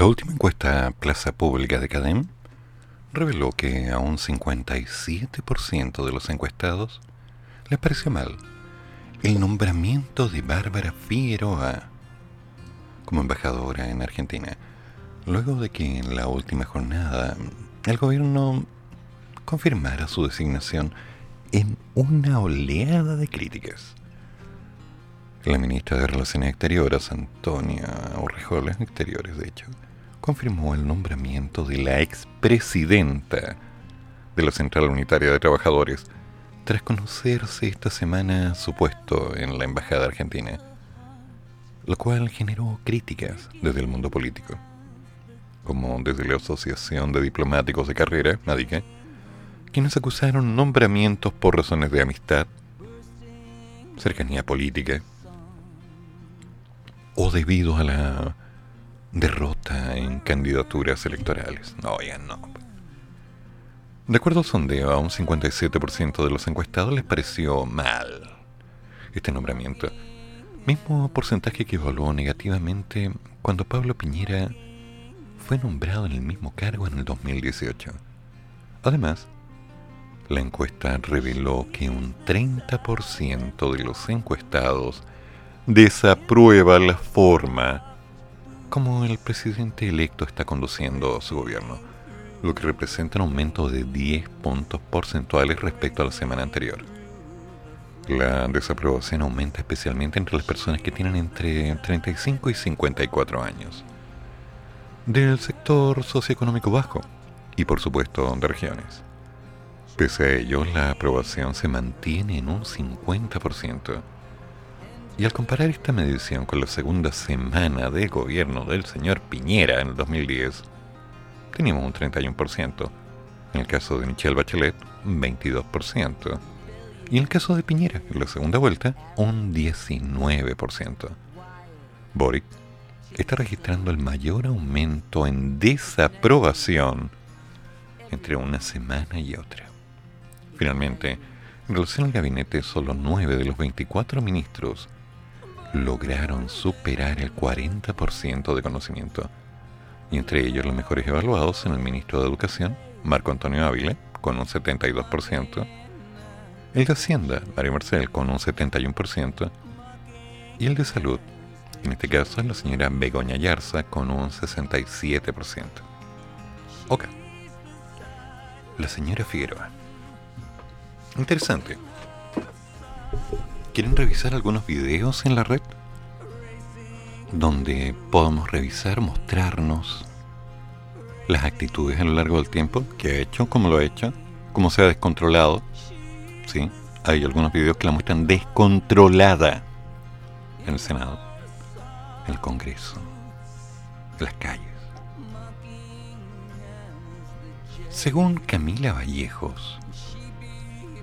La última encuesta Plaza Pública de Cadem reveló que a un 57% de los encuestados les pareció mal el nombramiento de Bárbara Figueroa como embajadora en Argentina, luego de que en la última jornada el gobierno confirmara su designación en una oleada de críticas. La ministra de Relaciones Exteriores, Antonia Orrejoles Exteriores, de hecho, confirmó el nombramiento de la expresidenta de la Central Unitaria de Trabajadores, tras conocerse esta semana su puesto en la Embajada Argentina, lo cual generó críticas desde el mundo político, como desde la Asociación de Diplomáticos de Carrera, ADICA, quienes acusaron nombramientos por razones de amistad, cercanía política, o debido a la derrota en candidaturas electorales. No, ya no. De acuerdo al sondeo, a un 57% de los encuestados les pareció mal este nombramiento. Mismo porcentaje que evaluó negativamente cuando Pablo Piñera fue nombrado en el mismo cargo en el 2018. Además, la encuesta reveló que un 30% de los encuestados desaprueba la forma como el presidente electo está conduciendo su gobierno, lo que representa un aumento de 10 puntos porcentuales respecto a la semana anterior. La desaprobación aumenta especialmente entre las personas que tienen entre 35 y 54 años, del sector socioeconómico bajo y por supuesto de regiones. Pese a ello, la aprobación se mantiene en un 50%. Y al comparar esta medición con la segunda semana de gobierno del señor Piñera en el 2010, teníamos un 31%. En el caso de Michelle Bachelet, un 22%. Y en el caso de Piñera, en la segunda vuelta, un 19%. Boric está registrando el mayor aumento en desaprobación entre una semana y otra. Finalmente, en relación al gabinete, solo 9 de los 24 ministros lograron superar el 40% de conocimiento, y entre ellos los mejores evaluados en el ministro de Educación, Marco Antonio Ávila, con un 72%, el de Hacienda, Mario Marcel, con un 71%, y el de Salud, en este caso la señora Begoña Yarza, con un 67%. Ok. La señora Figueroa. Interesante. ¿Quieren revisar algunos videos en la red? Donde podamos revisar, mostrarnos las actitudes a lo largo del tiempo que ha hecho, cómo lo ha hecho, cómo se ha descontrolado. ¿Sí? Hay algunos videos que la muestran descontrolada en el Senado, en el Congreso, en las calles. Según Camila Vallejos,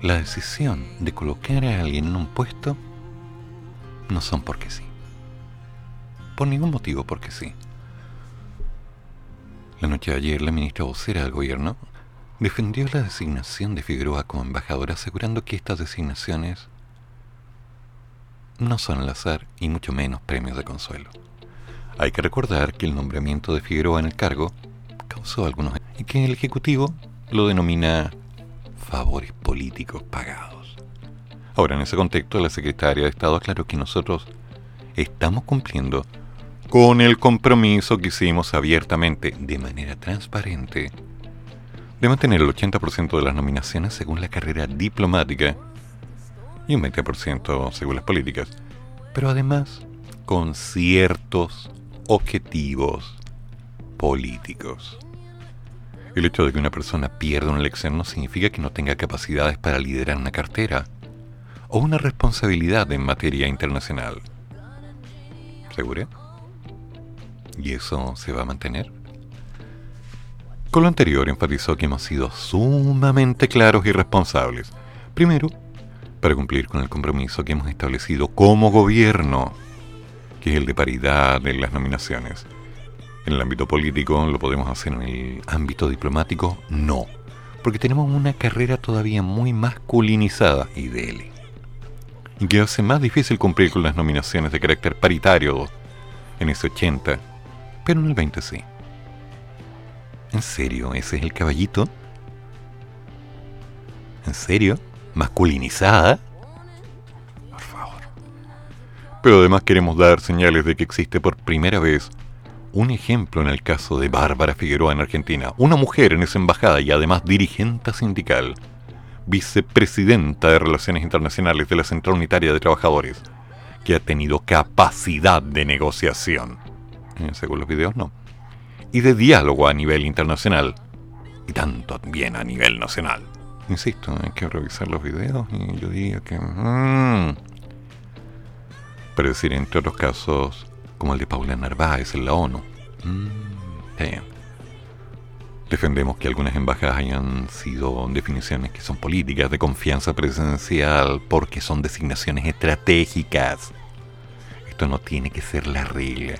la decisión de colocar a alguien en un puesto no son porque sí. Por ningún motivo porque sí. La noche de ayer, la ministra vocera del gobierno defendió la designación de Figueroa como embajadora, asegurando que estas designaciones no son al azar y mucho menos premios de consuelo. Hay que recordar que el nombramiento de Figueroa en el cargo causó algunos y que el Ejecutivo lo denomina favores políticos pagados. Ahora, en ese contexto, la secretaria de Estado aclaró que nosotros estamos cumpliendo con el compromiso que hicimos abiertamente, de manera transparente, de mantener el 80% de las nominaciones según la carrera diplomática y un 20% según las políticas, pero además con ciertos objetivos políticos. El hecho de que una persona pierda una elección no significa que no tenga capacidades para liderar una cartera o una responsabilidad en materia internacional. ¿Seguro? ¿Y eso se va a mantener? Con lo anterior enfatizó que hemos sido sumamente claros y responsables. Primero, para cumplir con el compromiso que hemos establecido como gobierno, que es el de paridad en las nominaciones. En el ámbito político lo podemos hacer en el ámbito diplomático, no. Porque tenemos una carrera todavía muy masculinizada y dele. Y que hace más difícil cumplir con las nominaciones de carácter paritario en ese 80, pero en el 20 sí. ¿En serio? ¿Ese es el caballito? ¿En serio? ¿Masculinizada? Por favor. Pero además queremos dar señales de que existe por primera vez un ejemplo en el caso de Bárbara Figueroa en Argentina, una mujer en esa embajada y además dirigente sindical, vicepresidenta de Relaciones Internacionales de la Central Unitaria de Trabajadores, que ha tenido capacidad de negociación, eh, según los videos no, y de diálogo a nivel internacional, y tanto también a nivel nacional. Insisto, hay que revisar los videos y yo diría que... Mm, pero decir, entre otros casos, como el de Paula Narváez en la ONU. Mm, Defendemos que algunas embajadas hayan sido definiciones que son políticas de confianza presidencial porque son designaciones estratégicas. Esto no tiene que ser la regla,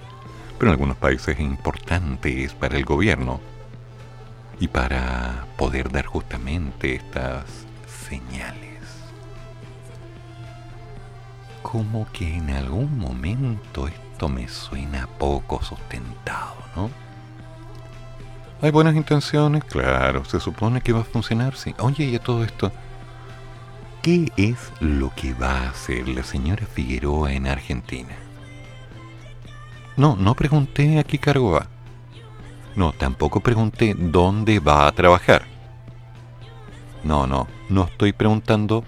pero en algunos países es importante para el gobierno y para poder dar justamente estas señales. Como que en algún momento me suena poco sustentado, ¿no? Hay buenas intenciones, claro, se supone que va a funcionar, sí. Oye, y a todo esto, ¿qué es lo que va a hacer la señora Figueroa en Argentina? No, no pregunté a qué cargo va. No, tampoco pregunté dónde va a trabajar. No, no, no estoy preguntando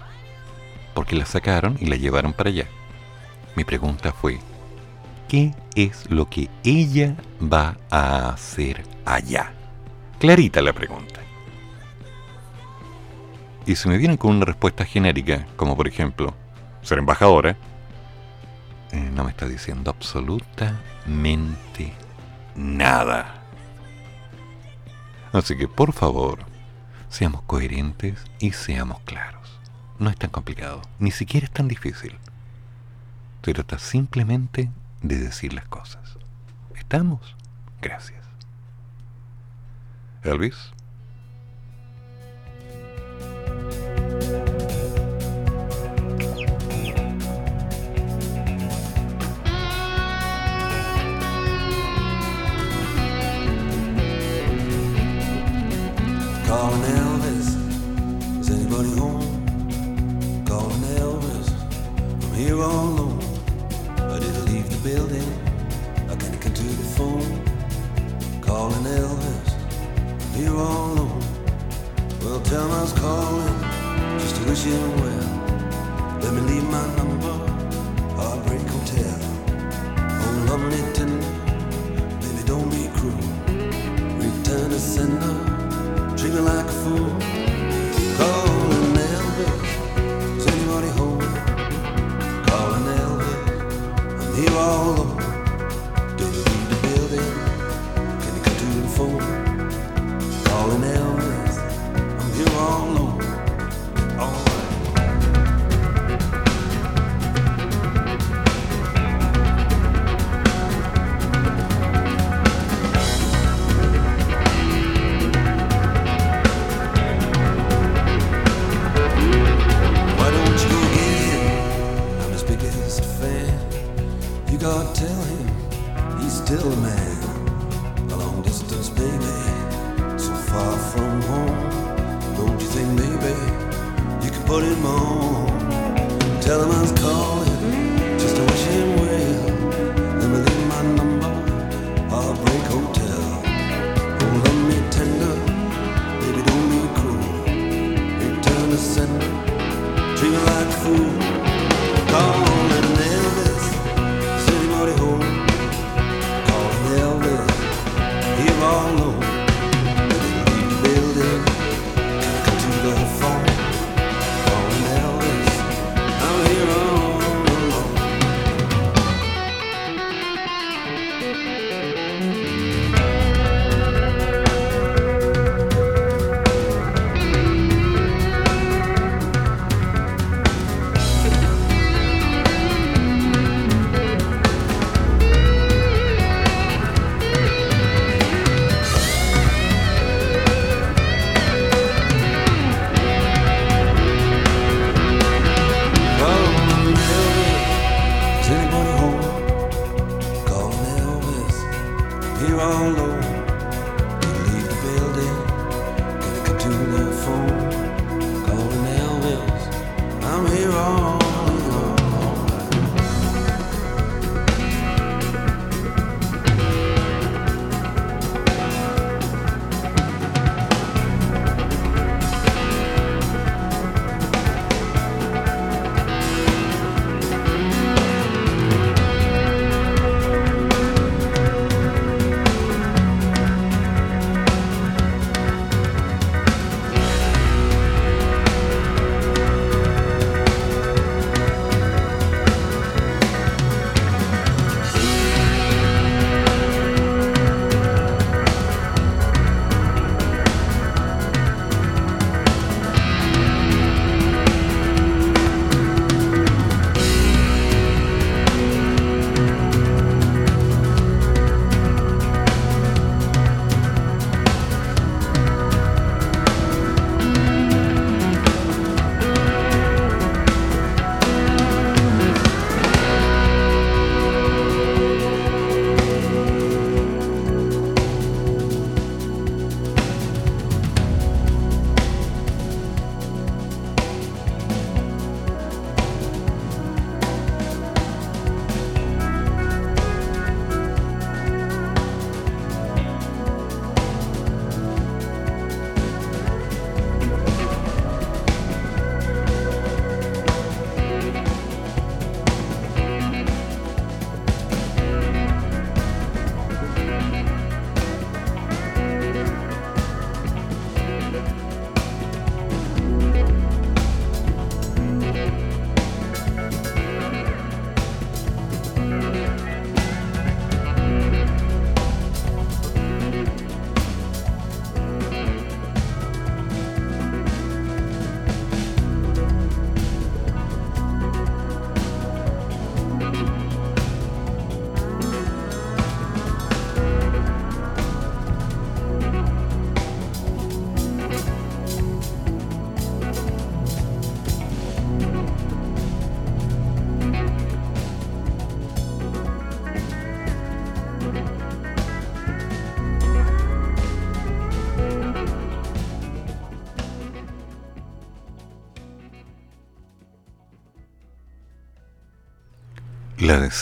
por qué la sacaron y la llevaron para allá. Mi pregunta fue, ¿qué es lo que ella va a hacer allá? Clarita la pregunta. Y si me vienen con una respuesta genérica, como por ejemplo, ser embajadora, eh, no me está diciendo absolutamente nada. Así que por favor, seamos coherentes y seamos claros. No es tan complicado, ni siquiera es tan difícil. Se trata simplemente de decir las cosas. ¿Estamos? Gracias. Elvis. Calling Elvis, is anybody home? Calling Elvis, I'm here all alone. Calling Elvis, here all alone. Well, tell was calling just to wish him well. Let me leave my number, Heartbreak Hotel. Oh, lovely tender, baby, don't be cruel. Return to sender, treat me like a fool. Calling Elvis, is anybody home? Calling Elvis, I'm here all alone.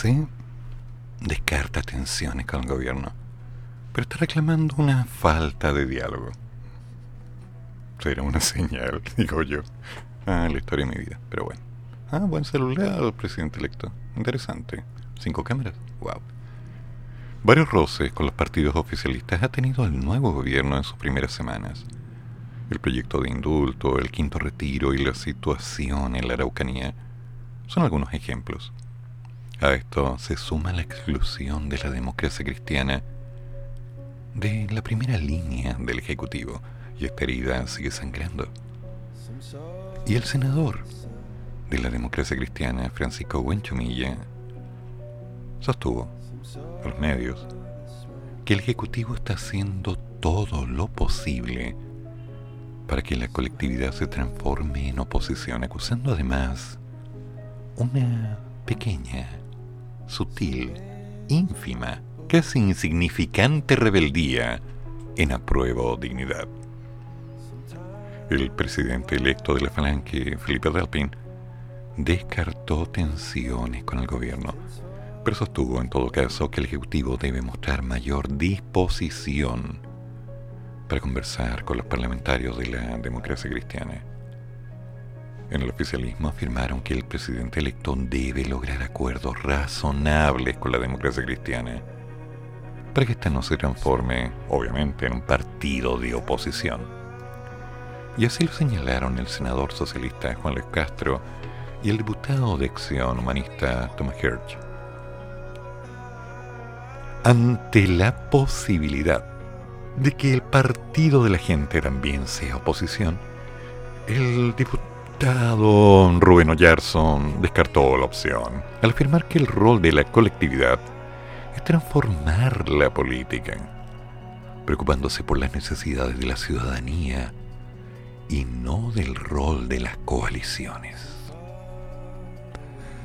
DC descarta tensiones con el gobierno, pero está reclamando una falta de diálogo. Será una señal, digo yo. Ah, la historia de mi vida, pero bueno. Ah, buen celular, presidente electo. Interesante. Cinco cámaras. Wow. Varios roces con los partidos oficialistas ha tenido el nuevo gobierno en sus primeras semanas. El proyecto de indulto, el quinto retiro y la situación en la Araucanía son algunos ejemplos. A esto se suma la exclusión de la democracia cristiana de la primera línea del Ejecutivo y esta herida sigue sangrando. Y el senador de la democracia cristiana, Francisco Buenchumilla, sostuvo a los medios que el Ejecutivo está haciendo todo lo posible para que la colectividad se transforme en oposición, acusando además una pequeña sutil, ínfima, casi insignificante rebeldía en apruebo dignidad. El presidente electo de la Falange, Felipe Delpin, descartó tensiones con el gobierno, pero sostuvo en todo caso que el Ejecutivo debe mostrar mayor disposición para conversar con los parlamentarios de la democracia cristiana. En el oficialismo afirmaron que el presidente electo debe lograr acuerdos razonables con la democracia cristiana para que ésta no se transforme, obviamente, en un partido de oposición. Y así lo señalaron el senador socialista Juan Luis Castro y el diputado de Acción Humanista Thomas Hirsch. Ante la posibilidad de que el partido de la gente también sea oposición, el diputado Don Rubén Oyarson descartó la opción al afirmar que el rol de la colectividad es transformar la política, preocupándose por las necesidades de la ciudadanía y no del rol de las coaliciones.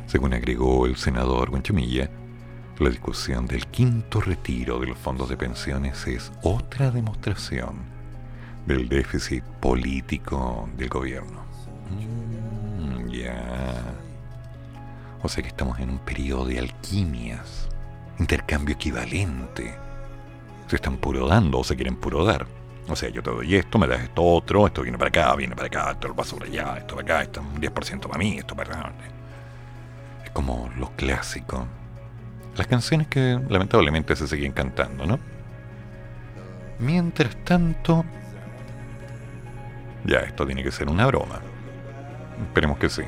Según agregó el senador Guanchumilla, la discusión del quinto retiro de los fondos de pensiones es otra demostración del déficit político del gobierno. Mm, ya. O sea que estamos en un periodo de alquimias, intercambio equivalente. Se están puro dando o se quieren puro dar. O sea, yo te doy esto, me das esto otro, esto viene para acá, viene para acá, esto lo paso por allá, esto para acá, esto un 10% para mí, esto para acá. Es como lo clásico. Las canciones que lamentablemente se siguen cantando, ¿no? Mientras tanto... Ya, esto tiene que ser una broma. Esperemos que sí.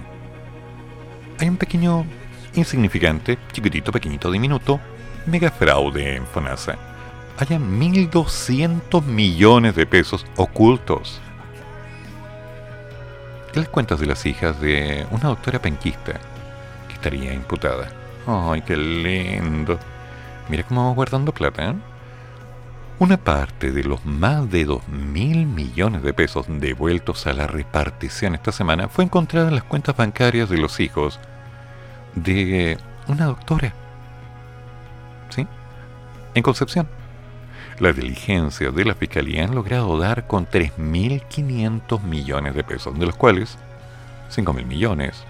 Hay un pequeño, insignificante, chiquitito, pequeñito, diminuto, mega fraude en FONASA. Hay 1.200 millones de pesos ocultos. En las cuentas de las hijas de una doctora penquista que estaría imputada. ¡Ay, qué lindo! Mira cómo vamos guardando plata, ¿eh? Una parte de los más de 2 mil millones de pesos devueltos a la repartición esta semana fue encontrada en las cuentas bancarias de los hijos de una doctora. ¿Sí? En Concepción. Las diligencias de la Fiscalía han logrado dar con 3.500 millones de pesos, de los cuales 5.000 millones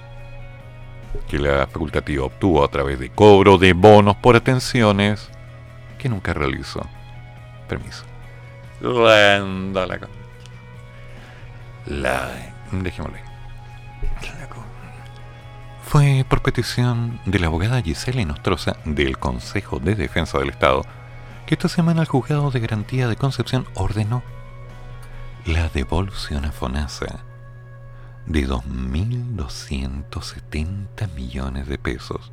que la facultativa obtuvo a través de cobro de bonos por atenciones que nunca realizó. Permiso. La, la, la dejémosle. Fue por petición de la abogada Gisela Nostroza del Consejo de Defensa del Estado que esta semana el juzgado de garantía de Concepción ordenó la devolución a FONASA de 2.270 millones de pesos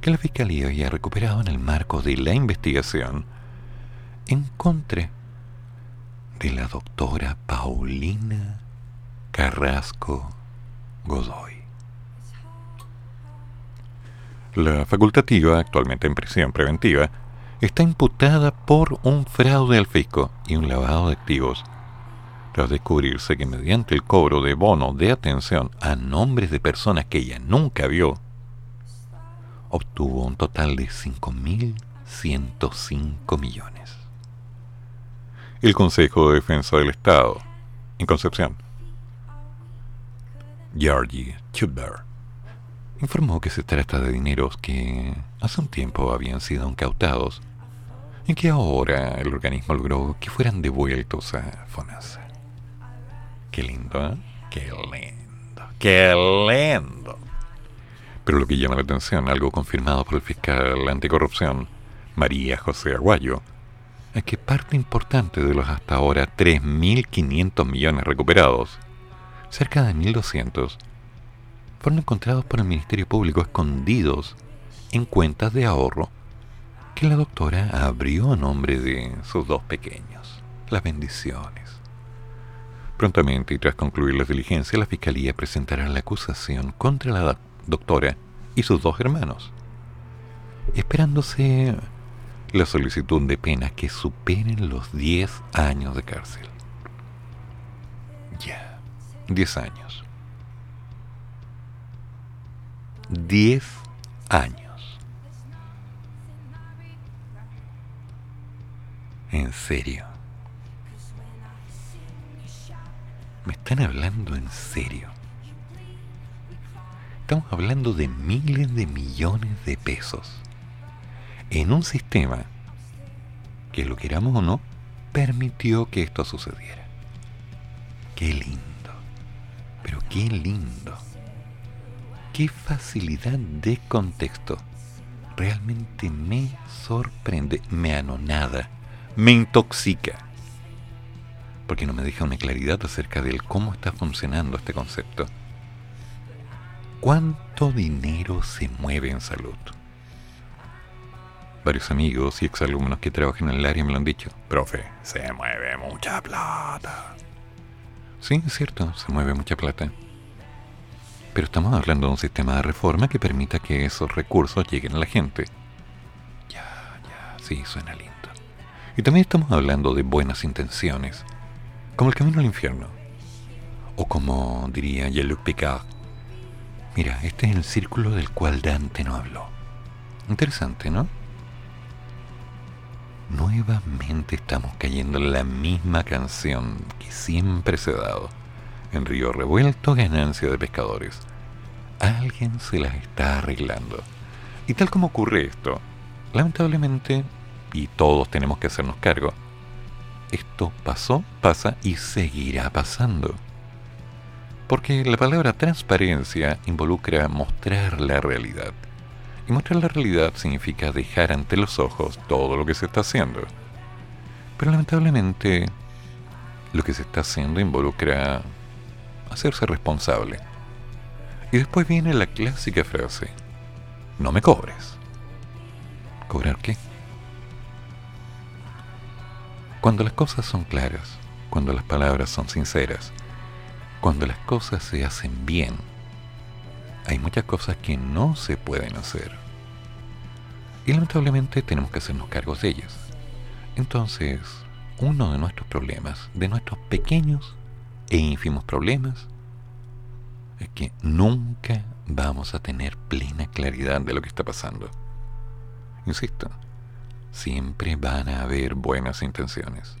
que la Fiscalía había recuperado en el marco de la investigación en contra de la doctora Paulina Carrasco Godoy. La facultativa, actualmente en prisión preventiva, está imputada por un fraude al fisco y un lavado de activos, tras descubrirse que mediante el cobro de bono de atención a nombres de personas que ella nunca vio, obtuvo un total de 5.105 millones el Consejo de Defensa del Estado, en Concepción. Georgie Chubber informó que se trata de dineros que hace un tiempo habían sido incautados y que ahora el organismo logró que fueran devueltos a FONASA. Qué lindo, ¿eh? Qué lindo, qué lindo. Pero lo que llama la atención, algo confirmado por el fiscal anticorrupción, María José Aguayo, es que parte importante de los hasta ahora 3.500 millones recuperados, cerca de 1.200, fueron encontrados por el Ministerio Público escondidos en cuentas de ahorro que la doctora abrió a nombre de sus dos pequeños. Las bendiciones. Prontamente y tras concluir las diligencias, la Fiscalía presentará la acusación contra la doctora y sus dos hermanos, esperándose la solicitud de penas que superen los 10 años de cárcel. Ya, 10 años. 10 años. En serio. ¿Me están hablando en serio? Estamos hablando de miles de millones de pesos en un sistema que lo queramos o no, permitió que esto sucediera. Qué lindo, pero qué lindo. Qué facilidad de contexto. Realmente me sorprende, me anonada, me intoxica. Porque no me deja una claridad acerca de cómo está funcionando este concepto ¿Cuánto dinero se mueve en salud? Varios amigos y exalumnos que trabajan en el área me lo han dicho. Profe, se mueve mucha plata. Sí, es cierto, se mueve mucha plata. Pero estamos hablando de un sistema de reforma que permita que esos recursos lleguen a la gente. Ya, ya, sí, suena lindo. Y también estamos hablando de buenas intenciones, como el camino al infierno. O como diría Jean-Luc Picard, Mira, este es el círculo del cual Dante no habló. Interesante, ¿no? Nuevamente estamos cayendo en la misma canción que siempre se ha dado. En Río Revuelto, ganancia de pescadores. Alguien se las está arreglando. Y tal como ocurre esto, lamentablemente, y todos tenemos que hacernos cargo, esto pasó, pasa y seguirá pasando. Porque la palabra transparencia involucra mostrar la realidad. Y mostrar la realidad significa dejar ante los ojos todo lo que se está haciendo. Pero lamentablemente lo que se está haciendo involucra hacerse responsable. Y después viene la clásica frase, no me cobres. ¿Cobrar qué? Cuando las cosas son claras, cuando las palabras son sinceras, cuando las cosas se hacen bien, hay muchas cosas que no se pueden hacer. Y lamentablemente tenemos que hacernos cargos de ellas. Entonces, uno de nuestros problemas, de nuestros pequeños e ínfimos problemas, es que nunca vamos a tener plena claridad de lo que está pasando. Insisto, siempre van a haber buenas intenciones.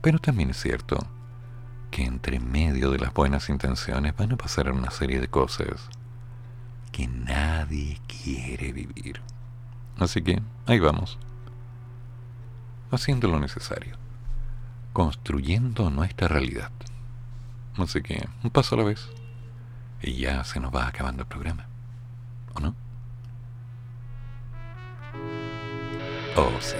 Pero también es cierto que entre medio de las buenas intenciones van a pasar una serie de cosas que nadie quiere vivir. Así que ahí vamos, haciendo lo necesario, construyendo nuestra realidad. Así que un paso a la vez y ya se nos va acabando el programa, ¿o no? Oh, sí.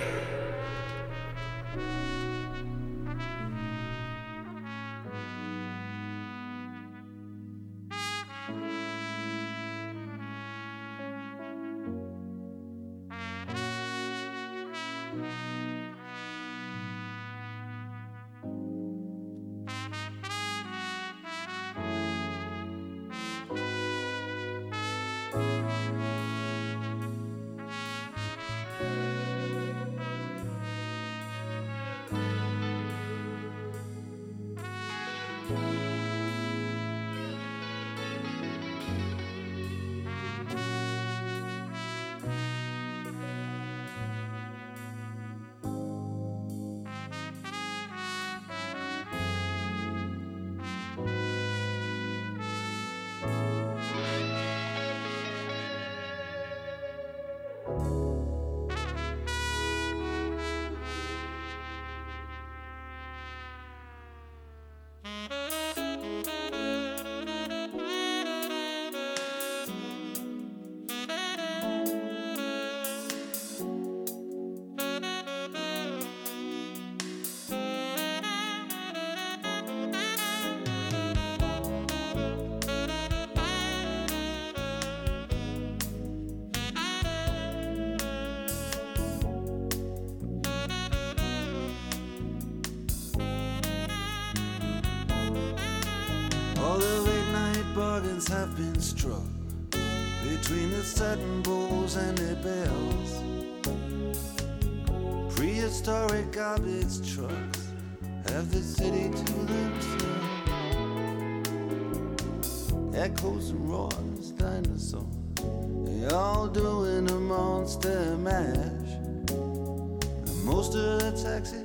Have been struck between the Sutton Bulls and their bells. Prehistoric garbage trucks have the city to themselves. Echoes and roars, dinosaurs, they all doing a monster mash. And most of the taxis,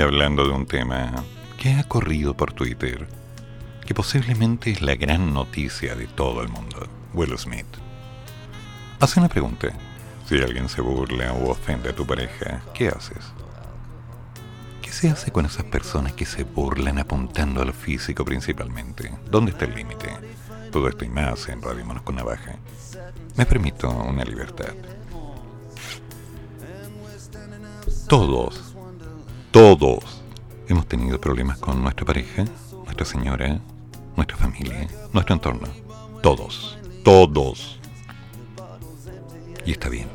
hablando de un tema que ha corrido por Twitter, que posiblemente es la gran noticia de todo el mundo, Will Smith. Hace una pregunta. Si alguien se burla o ofende a tu pareja, ¿qué haces? ¿Qué se hace con esas personas que se burlan apuntando a lo físico principalmente? ¿Dónde está el límite? Todo esto y más en Radio Monos con Navaja. Me permito una libertad. Todos, todos hemos tenido problemas con nuestra pareja, nuestra señora, nuestra familia, nuestro entorno. Todos, todos. Y está bien.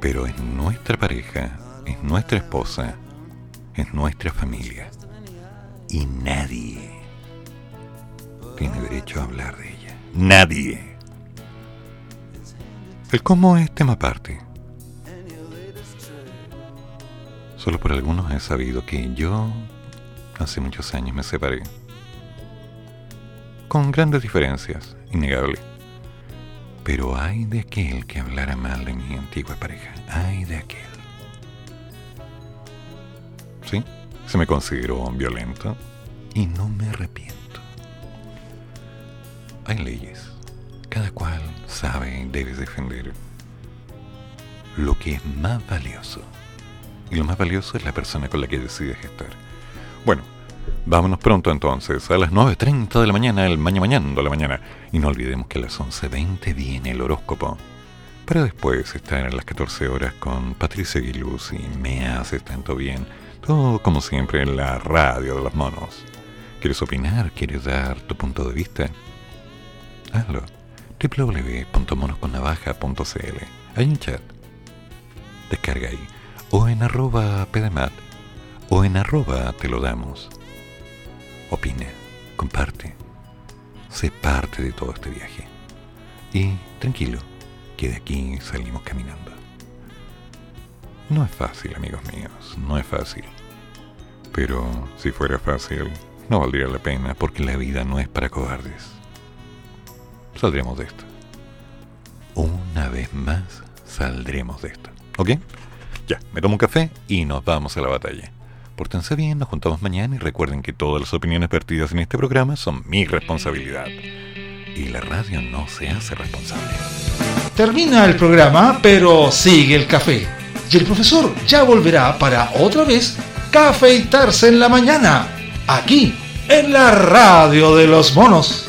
Pero es nuestra pareja, es nuestra esposa, es nuestra familia. Y nadie tiene derecho a hablar de ella. Nadie. El cómo es tema aparte. Solo por algunos he sabido que yo hace muchos años me separé. Con grandes diferencias, innegable. Pero hay de aquel que hablara mal de mi antigua pareja. Hay de aquel. ¿Sí? Se me consideró violento y no me arrepiento. Hay leyes. Cada cual sabe y debe defender lo que es más valioso. Y lo más valioso es la persona con la que decides estar. Bueno, vámonos pronto entonces. A las 9.30 de la mañana, el mañana mañana de la mañana. Y no olvidemos que a las 11.20 viene el horóscopo. Para después estar a las 14 horas con Patricia Guiluz y Me Haces Tanto Bien. Todo como siempre en la radio de los monos. ¿Quieres opinar? ¿Quieres dar tu punto de vista? Hazlo. www.monosconnavaja.cl Hay un chat. Descarga ahí. O en arroba pdemat. O en arroba te lo damos. Opina. Comparte. Sé parte de todo este viaje. Y tranquilo, que de aquí salimos caminando. No es fácil, amigos míos, no es fácil. Pero si fuera fácil, no valdría la pena porque la vida no es para cobardes. Saldremos de esto. Una vez más, saldremos de esto. ¿Ok? Ya, me tomo un café y nos vamos a la batalla. Pórtense bien, nos juntamos mañana y recuerden que todas las opiniones vertidas en este programa son mi responsabilidad. Y la radio no se hace responsable. Termina el programa, pero sigue el café. Y el profesor ya volverá para otra vez cafeitarse en la mañana, aquí, en la radio de los monos.